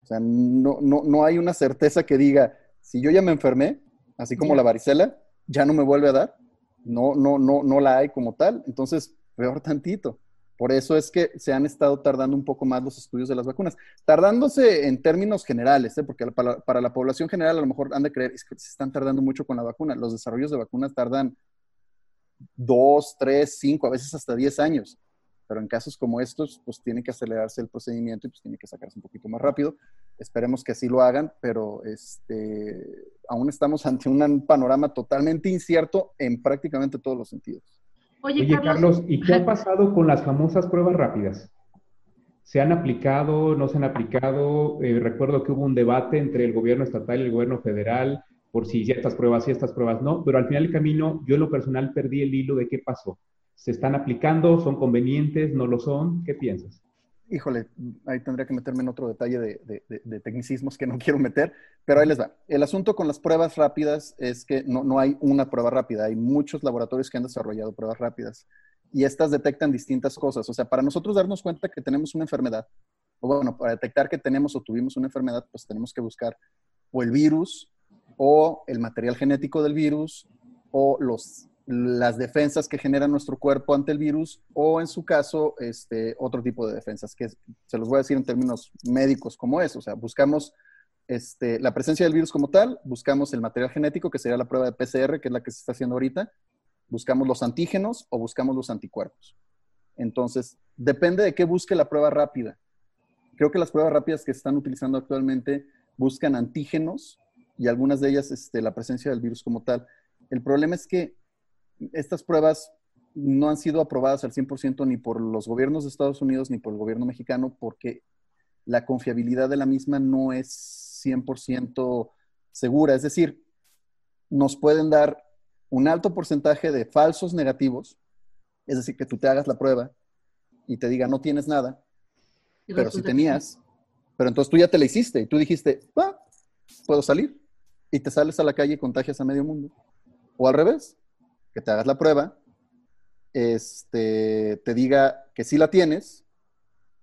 S4: O sea, no, no, no hay una certeza que diga, si yo ya me enfermé, así como la varicela, ya no me vuelve a dar. No, no, no, no la hay como tal. Entonces, peor tantito. Por eso es que se han estado tardando un poco más los estudios de las vacunas. Tardándose en términos generales, ¿eh? porque para, la población general a lo mejor han de creer que se están tardando mucho con la vacuna. Los desarrollos de vacunas tardan dos, tres, cinco, a veces hasta diez años. Pero en casos como estos, pues tiene que acelerarse el procedimiento y pues tiene que sacarse un poquito más rápido. Esperemos que así lo hagan, pero este, aún estamos ante un panorama totalmente incierto en prácticamente todos los sentidos.
S3: Oye, Carlos, ¿y qué ha pasado con las famosas pruebas rápidas? ¿Se han aplicado, no se han aplicado? Eh, recuerdo que hubo un debate entre el gobierno estatal y el gobierno federal por si estas pruebas sí, estas pruebas no, pero al final del camino yo en lo personal perdí el hilo de qué pasó. ¿Se están aplicando? ¿Son convenientes? ¿No lo son? ¿Qué piensas?
S4: Híjole, ahí tendría que meterme en otro detalle de, tecnicismos que no quiero meter, pero ahí les va. El asunto con las pruebas rápidas es que no, no hay una prueba rápida, hay muchos laboratorios que han desarrollado pruebas rápidas y estas detectan distintas cosas. O sea, para nosotros darnos cuenta que tenemos una enfermedad, o bueno, para detectar que tenemos o tuvimos una enfermedad, pues tenemos que buscar o el virus o el material genético del virus o los las defensas que genera nuestro cuerpo ante el virus o en su caso este, otro tipo de defensas, que se los voy a decir en términos médicos como es, o sea, buscamos este, la presencia del virus como tal, buscamos el material genético, que sería la prueba de PCR, que es la que se está haciendo ahorita, buscamos los antígenos o buscamos los anticuerpos. Entonces, depende de qué busque la prueba rápida. Creo que las pruebas rápidas que se están utilizando actualmente buscan antígenos y algunas de ellas este, la presencia del virus como tal. El problema es que estas pruebas no han sido aprobadas al 100% ni por los gobiernos de Estados Unidos ni por el gobierno mexicano porque la confiabilidad de la misma no es 100% segura. Es decir, nos pueden dar un alto porcentaje de falsos negativos, es decir, que tú te hagas la prueba y te diga no tienes nada, pero si tenías, pero entonces tú ya te la hiciste y tú dijiste, ah, puedo salir y te sales a la calle y contagias a medio mundo. O al revés, que te hagas la prueba, este, te diga que sí la tienes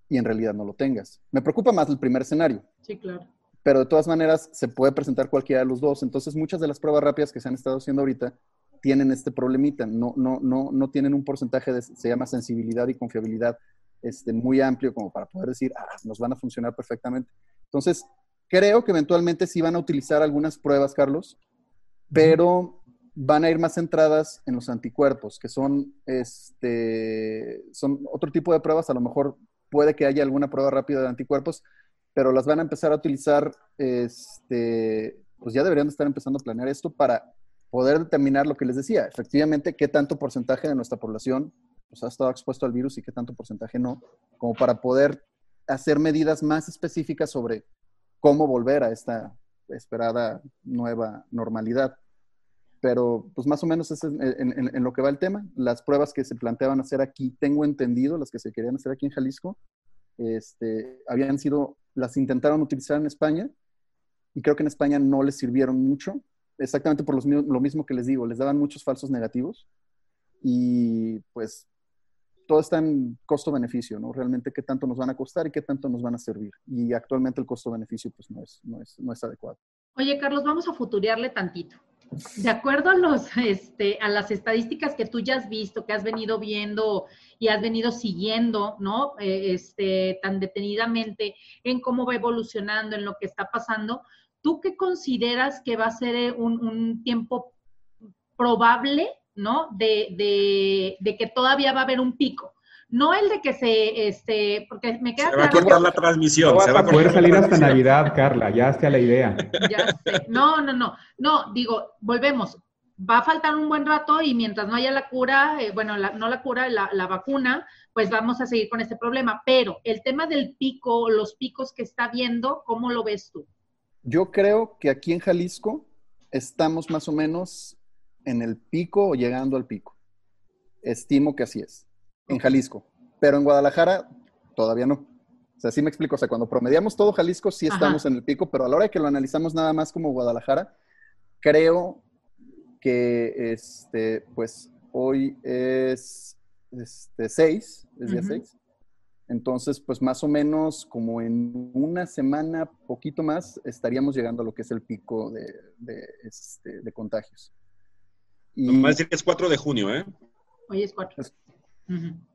S4: y en realidad no lo tengas. Me preocupa más el primer escenario.
S1: Sí, claro.
S4: Pero de todas maneras se puede presentar cualquiera de los dos. Entonces muchas de las pruebas rápidas que se han estado haciendo ahorita tienen este problemita. No, no, no, no tienen un porcentaje de, se llama sensibilidad y confiabilidad este, muy amplio como para poder decir, ah, nos van a funcionar perfectamente. Entonces, creo que eventualmente sí van a utilizar algunas pruebas, Carlos, pero van a ir más centradas en los anticuerpos, que son, este, son otro tipo de pruebas. A lo mejor puede que haya alguna prueba rápida de anticuerpos, pero las van a empezar a utilizar, este, pues ya deberían estar empezando a planear esto para poder determinar lo que les decía, efectivamente, qué tanto porcentaje de nuestra población pues, ha estado expuesto al virus y qué tanto porcentaje no, como para poder hacer medidas más específicas sobre cómo volver a esta esperada nueva normalidad pero pues más o menos es en, lo que va el tema. Las pruebas que se planteaban hacer aquí, tengo entendido, las que se querían hacer aquí en Jalisco, este, habían sido, las intentaron utilizar en España y creo que en España no les sirvieron mucho, exactamente por lo mismo que les digo, les daban muchos falsos negativos y pues todo está en costo-beneficio, ¿no? Realmente qué tanto nos van a costar y qué tanto nos van a servir. Y actualmente el costo-beneficio pues no es, no es, no es adecuado.
S1: Oye, Carlos, vamos a futurearle tantito. De acuerdo a, los, este, a las estadísticas que tú ya has visto, que has venido viendo y has venido siguiendo, ¿no? Eh, este, tan detenidamente en cómo va evolucionando, en lo que está pasando, ¿tú qué consideras que va a ser eh, un, tiempo probable, ¿no? De, de, que todavía va a haber un pico. No el de que se, este, porque me queda
S2: se va a cortar la transmisión.
S3: se va a poder salir hasta Navidad, Carla, ya está la idea.
S1: Ya sé. No, no, no, no, digo, volvemos. Va a faltar un buen rato y mientras no haya la cura, eh, bueno, no la cura, la, la, vacuna, pues vamos a seguir con este problema. Pero el tema del pico, los picos que está viendo, ¿cómo lo ves tú?
S4: Yo creo que aquí en Jalisco estamos más o menos en el pico o llegando al pico. Estimo que así es, en Jalisco. Pero en Guadalajara todavía no. O sea, sí me explico. O sea, cuando promediamos todo Jalisco, sí estamos en el pico, pero a la hora de que lo analizamos nada más como Guadalajara, creo que este, pues hoy es este, 6, es día 6. Entonces, pues más o menos como en una semana, poquito más, estaríamos llegando a lo que es el pico de, de, este, contagios.
S2: Y... Más decir que es 4 de junio, ¿eh?
S1: Hoy es 4.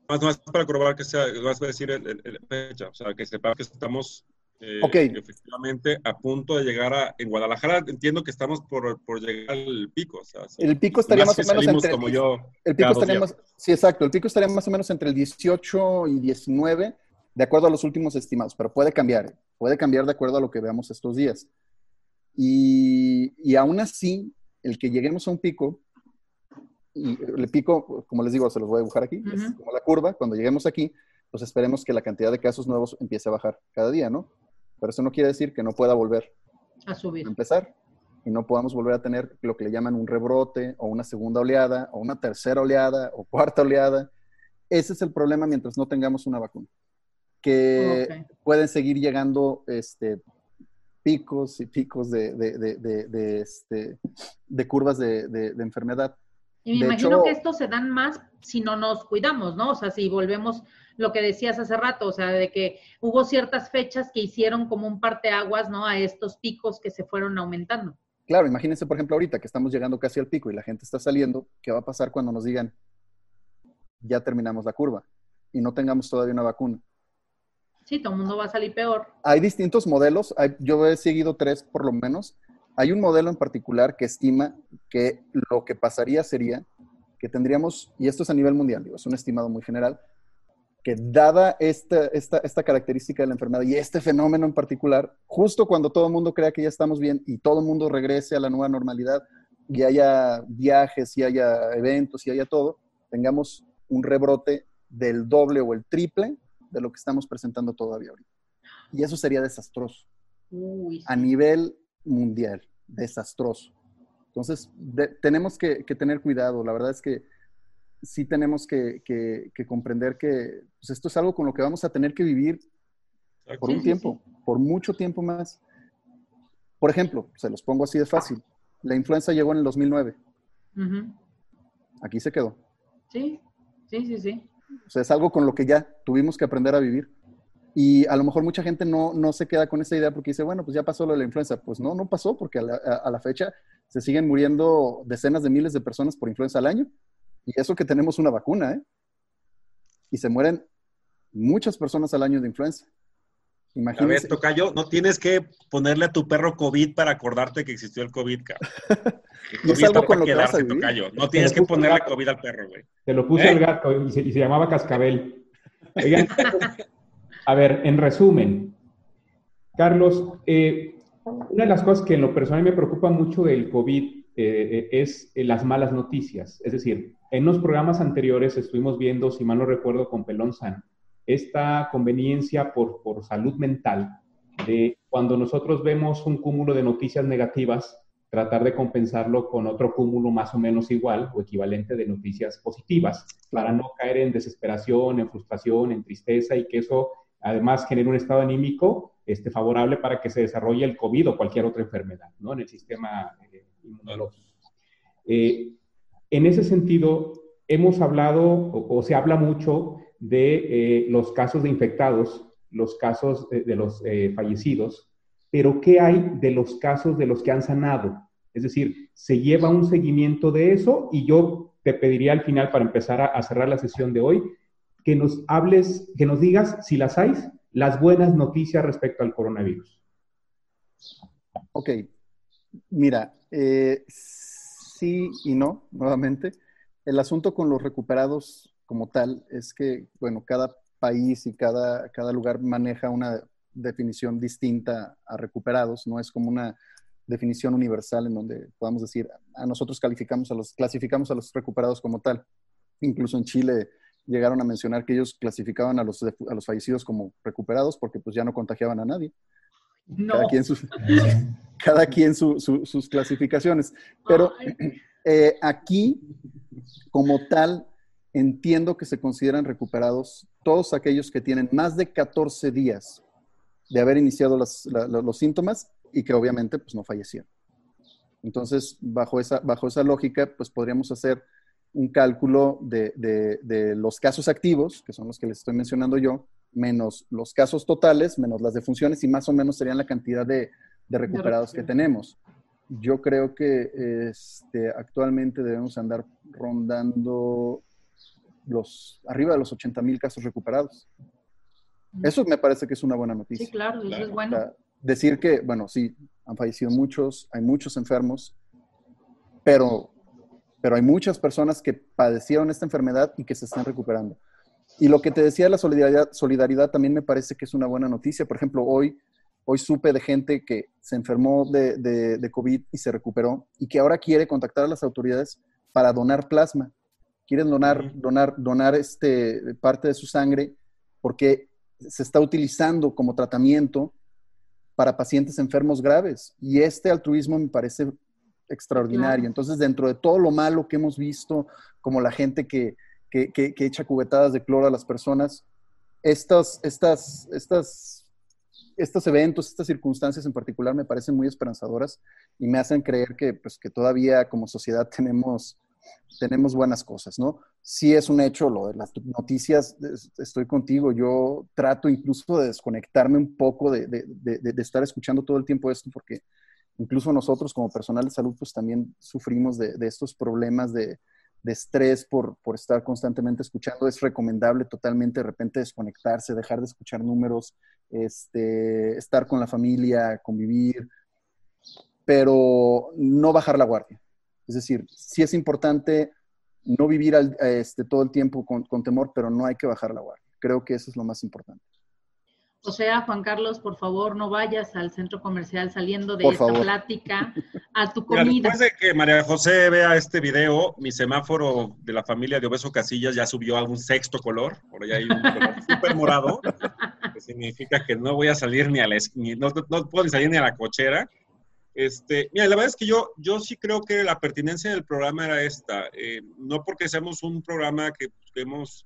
S2: Más, más, para corroborar que sea, vas a decir el, fecha, o sea, que sepa que estamos eh, efectivamente a punto de llegar a, en Guadalajara entiendo que estamos por, por llegar al pico. O sea,
S4: el pico estaría más, o menos entre...
S2: Como yo,
S4: el pico estaría más, sí, exacto, el pico estaría más o menos entre el 18 y 19, de acuerdo a los últimos estimados, pero puede cambiar, puede cambiar de acuerdo a lo que veamos estos días. Y, y aún así, el que lleguemos a un pico, y el pico, como les digo, se los voy a dibujar aquí, es como la curva, cuando lleguemos aquí, pues esperemos que la cantidad de casos nuevos empiece a bajar cada día, ¿no? Pero eso no quiere decir que no pueda volver
S1: a subir.
S4: A empezar. Y no podamos volver a tener lo que le llaman un rebrote o una segunda oleada o una tercera oleada o cuarta oleada. Ese es el problema mientras no tengamos una vacuna. Que pueden seguir llegando este, picos y picos de, de, este, de curvas de, enfermedad.
S1: Y me imagino que estos se dan más si no nos cuidamos, ¿no? O sea, si volvemos lo que decías hace rato, o sea, de que hubo ciertas fechas que hicieron como un parteaguas, ¿no? A estos picos que se fueron aumentando.
S4: Claro, imagínense, por ejemplo, ahorita que estamos llegando casi al pico y la gente está saliendo, ¿qué va a pasar cuando nos digan, ya terminamos la curva y no tengamos todavía una vacuna?
S1: Sí, todo el mundo va a salir peor.
S4: Hay distintos modelos, yo he seguido tres por lo menos. Hay un modelo en particular que estima que lo que pasaría sería que tendríamos, y esto es a nivel mundial, digo, es un estimado muy general, que dada esta, esta, esta, característica de la enfermedad y este fenómeno en particular, justo cuando todo el mundo crea que ya estamos bien y todo el mundo regrese a la nueva normalidad y haya viajes y haya eventos y haya todo, tengamos un rebrote del doble o el triple de lo que estamos presentando todavía ahorita. Y eso sería desastroso. A nivel mundial, desastroso. Entonces, tenemos que, que tener cuidado. La verdad es que sí tenemos que, comprender que pues, esto es algo con lo que vamos a tener que vivir por un tiempo, por mucho tiempo más. Por ejemplo, se los pongo así de fácil. La influenza llegó en el 2009. Aquí se quedó.
S1: Sí, sí, sí, sí.
S4: O sea, es algo con lo que ya tuvimos que aprender a vivir. Y a lo mejor mucha gente no, no se queda con esa idea porque dice, bueno, pues ya pasó lo de la influenza. Pues no, no pasó porque a la, a la fecha se siguen muriendo decenas de miles de personas por influenza al año. Y eso que tenemos una vacuna, ¿eh? Y se mueren muchas personas al año de influenza.
S2: Imagínate. A ver, Tocayo, no tienes que ponerle a tu perro COVID para acordarte que existió el COVID, cabrón.
S4: El es algo con lo que vas a
S2: tocayo. No tienes que ponerle COVID al perro, güey.
S3: Te lo puse al ¿Eh? gato y se, llamaba Cascabel. Oigan, a ver, en resumen, Carlos, eh, una de las cosas que en lo personal me preocupa mucho del COVID eh, es las malas noticias. Es decir, en los programas anteriores estuvimos viendo, si mal no recuerdo, con Pelón San, esta conveniencia por, por salud mental de cuando nosotros vemos un cúmulo de noticias negativas, tratar de compensarlo con otro cúmulo más o menos igual o equivalente de noticias positivas para no caer en desesperación, en frustración, en tristeza y que eso además genere un estado anímico este, favorable para que se desarrolle el COVID o cualquier otra enfermedad ¿no? en el sistema eh, inmunológico. Eh, en ese sentido, hemos hablado o, se habla mucho de eh, los casos de infectados, los casos de, los eh, fallecidos, pero ¿qué hay de los casos de los que han sanado? Es decir, se lleva un seguimiento de eso y yo te pediría al final, para empezar a, cerrar la sesión de hoy, que nos hables, que nos digas, si las hay, las buenas noticias respecto al coronavirus.
S4: Ok, mira, eh, sí y no, nuevamente. El asunto con los recuperados como tal es que, bueno, cada país y cada, cada lugar maneja una definición distinta a recuperados, no es como una definición universal en donde podamos decir, a nosotros calificamos a los, clasificamos a los recuperados como tal. Incluso en Chile llegaron a mencionar que ellos clasificaban a los, a los fallecidos como recuperados porque pues ya no contagiaban a nadie. Cada quien sus, cada quien sus clasificaciones. Pero eh, aquí, como tal, entiendo que se consideran recuperados todos aquellos que tienen más de 14 días de haber iniciado los síntomas y que obviamente pues no fallecieron. Entonces, bajo esa, bajo esa lógica, pues podríamos hacer un cálculo de, de, los casos activos, que son los que les estoy mencionando yo, menos los casos totales, menos las defunciones y más o menos serían la cantidad de, recuperados que tenemos. Yo creo que este, actualmente debemos andar rondando los, arriba de los 80 mil casos recuperados. Eso me parece que es una buena noticia.
S1: Sí, claro, eso es bueno
S4: decir que, bueno, sí, han fallecido muchos, hay muchos enfermos, pero, pero hay muchas personas que padecieron esta enfermedad y que se están recuperando. Y lo que te decía de la solidaridad, solidaridad también me parece que es una buena noticia. Por ejemplo, hoy, hoy supe de gente que se enfermó de, de, de COVID y se recuperó y que ahora quiere contactar a las autoridades para donar plasma. Quieren donar, donar, donar este, parte de su sangre porque se está utilizando como tratamiento para pacientes enfermos graves. Y este altruismo me parece extraordinario. Entonces, dentro de todo lo malo que hemos visto, como la gente que, que, que, echa cubetadas de cloro a las personas, estas, estas, estas, estos eventos, estas circunstancias en particular me parecen muy esperanzadoras y me hacen creer que, pues, que todavía como sociedad tenemos, tenemos buenas cosas, ¿no? Sí es un hecho, lo de las noticias, estoy contigo, yo trato incluso de desconectarme un poco de, de, de, estar escuchando todo el tiempo esto, porque incluso nosotros como personal de salud, pues también sufrimos de, estos problemas de, estrés por, estar constantemente escuchando. Es recomendable totalmente de repente desconectarse, dejar de escuchar números, este, estar con la familia, convivir, pero no bajar la guardia. Es decir, sí es importante no vivir este, todo el tiempo con, temor, pero no hay que bajar la guardia. Creo que eso es lo más importante.
S1: O sea, Juan Carlos, por favor, no vayas al centro comercial saliendo de esta plática a tu comida.
S2: después de que María José vea este video, mi semáforo de la familia de Obeso Casillas ya subió a un sexto color. Por ahí hay un color súper morado, que significa que no voy a salir ni a la no, no puedo ni salir ni a la cochera. Este, mira, la verdad es que yo, yo sí creo que la pertinencia del programa era esta. Eh, no porque seamos un programa que busquemos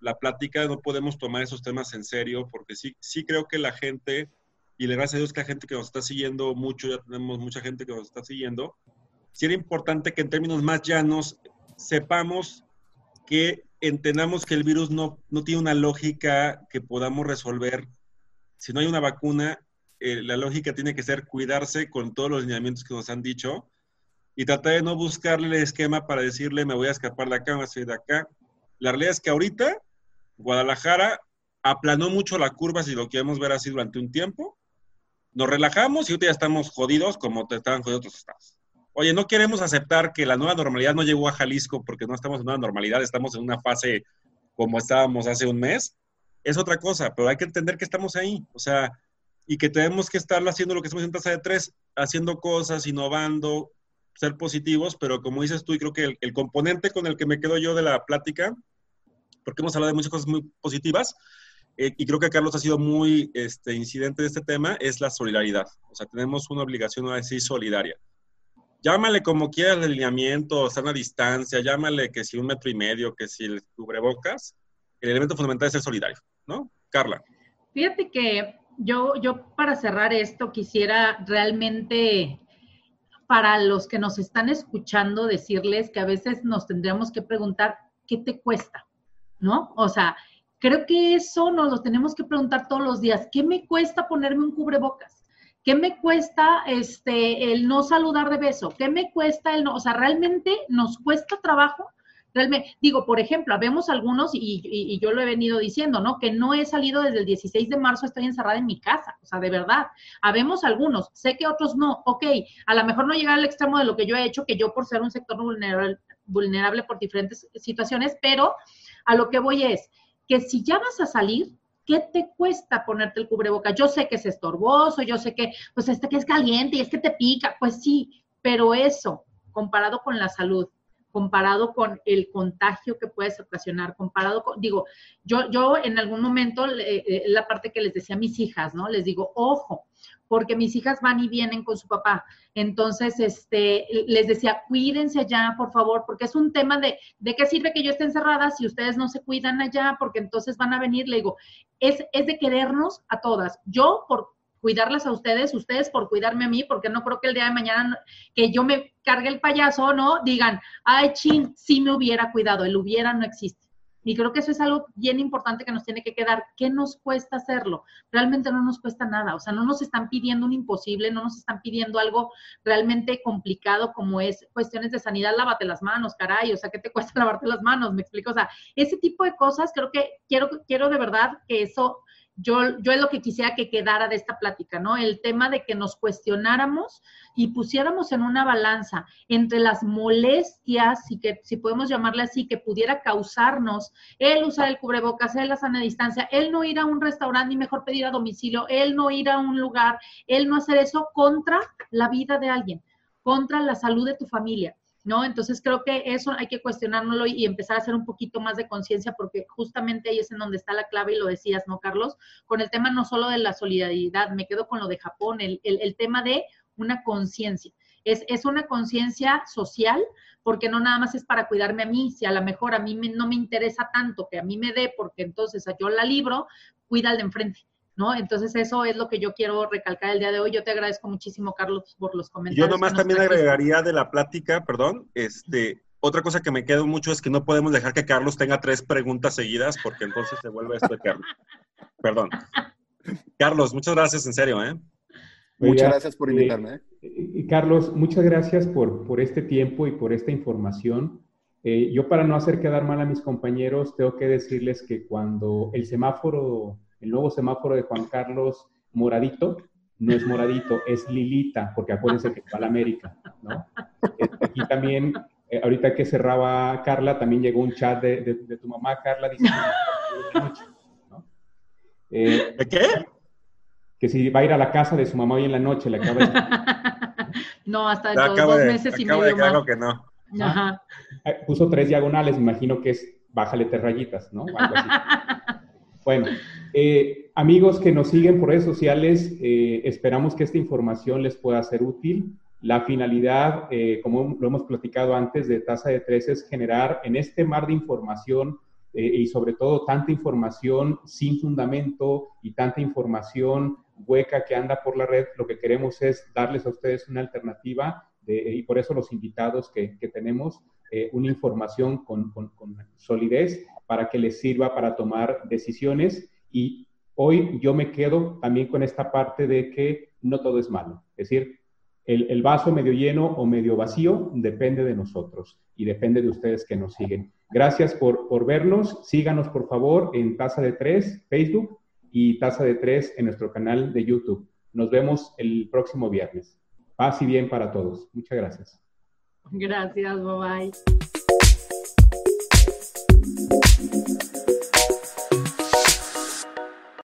S2: la plática, no podemos tomar esos temas en serio, porque sí, sí creo que la gente, y le gracias a Dios que la gente que nos está siguiendo mucho, ya tenemos mucha gente que nos está siguiendo, sí era importante que en términos más llanos sepamos que entendamos que el virus no, no tiene una lógica que podamos resolver si no hay una vacuna eh, la lógica tiene que ser cuidarse con todos los lineamientos que nos han dicho y tratar de no buscarle el esquema para decirle me voy a escapar de acá, me voy a salir de acá. La realidad es que ahorita Guadalajara aplanó mucho la curva, si lo queremos ver así durante un tiempo. Nos relajamos y ahorita ya estamos jodidos como te estaban jodidos otros estados. Oye, no queremos aceptar que la nueva normalidad no llegó a Jalisco porque no estamos en una normalidad, estamos en una fase como estábamos hace un mes. Es otra cosa, pero hay que entender que estamos ahí. O sea, y que tenemos que estar haciendo lo que estamos en tasa de tres, haciendo cosas, innovando, ser positivos, pero como dices tú, y creo que el, componente con el que me quedo yo de la plática, porque hemos hablado de muchas cosas muy positivas, eh, y creo que Carlos ha sido muy este, incidente de este tema, es la solidaridad. O sea, tenemos una obligación a decir solidaria. Llámale como quieras alineamiento, sana distancia, llámale que si un metro y medio, que si el cubrebocas, el elemento fundamental es ser solidario, ¿no? Carla.
S1: Fíjate que yo, yo para cerrar esto quisiera realmente para los que nos están escuchando decirles que a veces nos tendríamos que preguntar, ¿qué te cuesta? ¿No? O sea, creo que eso nos lo tenemos que preguntar todos los días. ¿Qué me cuesta ponerme un cubrebocas? ¿Qué me cuesta este, el no saludar de beso? ¿Qué me cuesta el no? O sea, realmente nos cuesta trabajo Realmente, digo, por ejemplo, habemos algunos, y, yo lo he venido diciendo, ¿no? Que no he salido desde el 16 de marzo, estoy encerrada en mi casa, o sea, de verdad. Habemos algunos, sé que otros no, ok, a lo mejor no llegar al extremo de lo que yo he hecho, que yo por ser un sector vulnerable, vulnerable por diferentes situaciones, pero a lo que voy es que si ya vas a salir, ¿qué te cuesta ponerte el cubreboca? Yo sé que es estorboso, yo sé que, pues este que es caliente y es que te pica, pues sí, pero eso, comparado con la salud, comparado con el contagio que puedes ocasionar, comparado con, digo, yo, yo en algún momento, eh, la parte que les decía a mis hijas, ¿no? Les digo, ojo, porque mis hijas van y vienen con su papá. Entonces, este, les decía, cuídense allá, por favor, porque es un tema de, ¿de qué sirve que yo esté encerrada si ustedes no se cuidan allá? Porque entonces van a venir, le digo, es, es de querernos a todas. Yo, por cuidarlas a ustedes, ustedes por cuidarme a mí, porque no creo que el día de mañana que yo me cargue el payaso, ¿no? Digan, ay, chin, si me hubiera cuidado, el hubiera no existe. Y creo que eso es algo bien importante que nos tiene que quedar. ¿Qué nos cuesta hacerlo? Realmente no nos cuesta nada. O sea, no nos están pidiendo un imposible, no nos están pidiendo algo realmente complicado como es cuestiones de sanidad. Lávate las manos, caray. O sea, ¿qué te cuesta lavarte las manos? Me explico. O sea, ese tipo de cosas creo que quiero, quiero de verdad que eso yo, yo es lo que quisiera que quedara de esta plática, ¿no? El tema de que nos cuestionáramos y pusiéramos en una balanza entre las molestias, y que si podemos llamarle así, que pudiera causarnos el usar el cubrebocas, el la sana distancia, el no ir a un restaurante y mejor pedir a domicilio, el no ir a un lugar, el no hacer eso contra la vida de alguien, contra la salud de tu familia. ¿No? Entonces creo que eso hay que cuestionárnoslo y empezar a hacer un poquito más de conciencia porque justamente ahí es en donde está la clave y lo decías, ¿no, Carlos? Con el tema no solo de la solidaridad, me quedo con lo de Japón, el, tema de una conciencia. Es, es, una conciencia social porque no nada más es para cuidarme a mí, si a lo mejor a mí no me interesa tanto que a mí me dé porque entonces yo la libro, cuida al de enfrente. ¿No? Entonces eso es lo que yo quiero recalcar el día de hoy. Yo te agradezco muchísimo, Carlos, por los comentarios.
S2: Yo nomás también agregaría de la plática, perdón, este, otra cosa que me quedo mucho es que no podemos dejar que Carlos tenga tres preguntas seguidas porque entonces se vuelve esto de Carlos. Perdón. Carlos, muchas gracias, en serio, ¿eh?
S4: Muchas gracias por invitarme. ¿eh?
S3: Eh, Carlos, muchas gracias por, por este tiempo y por esta información. Eh, yo para no hacer quedar mal a mis compañeros, tengo que decirles que cuando el semáforo el nuevo semáforo de Juan Carlos moradito no es moradito, es Lilita, porque acuérdense que va a la América, ¿no? Aquí también, eh, ahorita que cerraba Carla, también llegó un chat de, tu mamá, Carla, diciendo, ¿no?
S2: Eh, ¿De qué?
S3: Que si va a ir a la casa de su mamá hoy en la noche, le acaba de...
S1: No, hasta dentro de dos meses y medio de
S2: más. que no.
S3: Ajá. Eh, puso tres diagonales, imagino que es bájale tres rayitas, ¿no? Algo así. Bueno, eh, amigos que nos siguen por redes sociales, eh, esperamos que esta información les pueda ser útil. La finalidad, eh, como lo hemos platicado antes, de tasa de tres es generar en este mar de información y sobre todo tanta información sin fundamento y tanta información hueca que anda por la red, lo que queremos es darles a ustedes una alternativa y por eso los invitados que, tenemos, una información con, con solidez para que les sirva para tomar decisiones. Y hoy yo me quedo también con esta parte de que no todo es malo. Es decir, el, vaso medio lleno o medio vacío depende de nosotros y depende de ustedes que nos siguen. Gracias por, por vernos. Síganos, por favor, en Taza de Tres, Facebook, y Taza de Tres en nuestro canal de YouTube. Nos vemos el próximo viernes. Paz y bien para todos. Muchas gracias.
S1: Gracias, bye bye.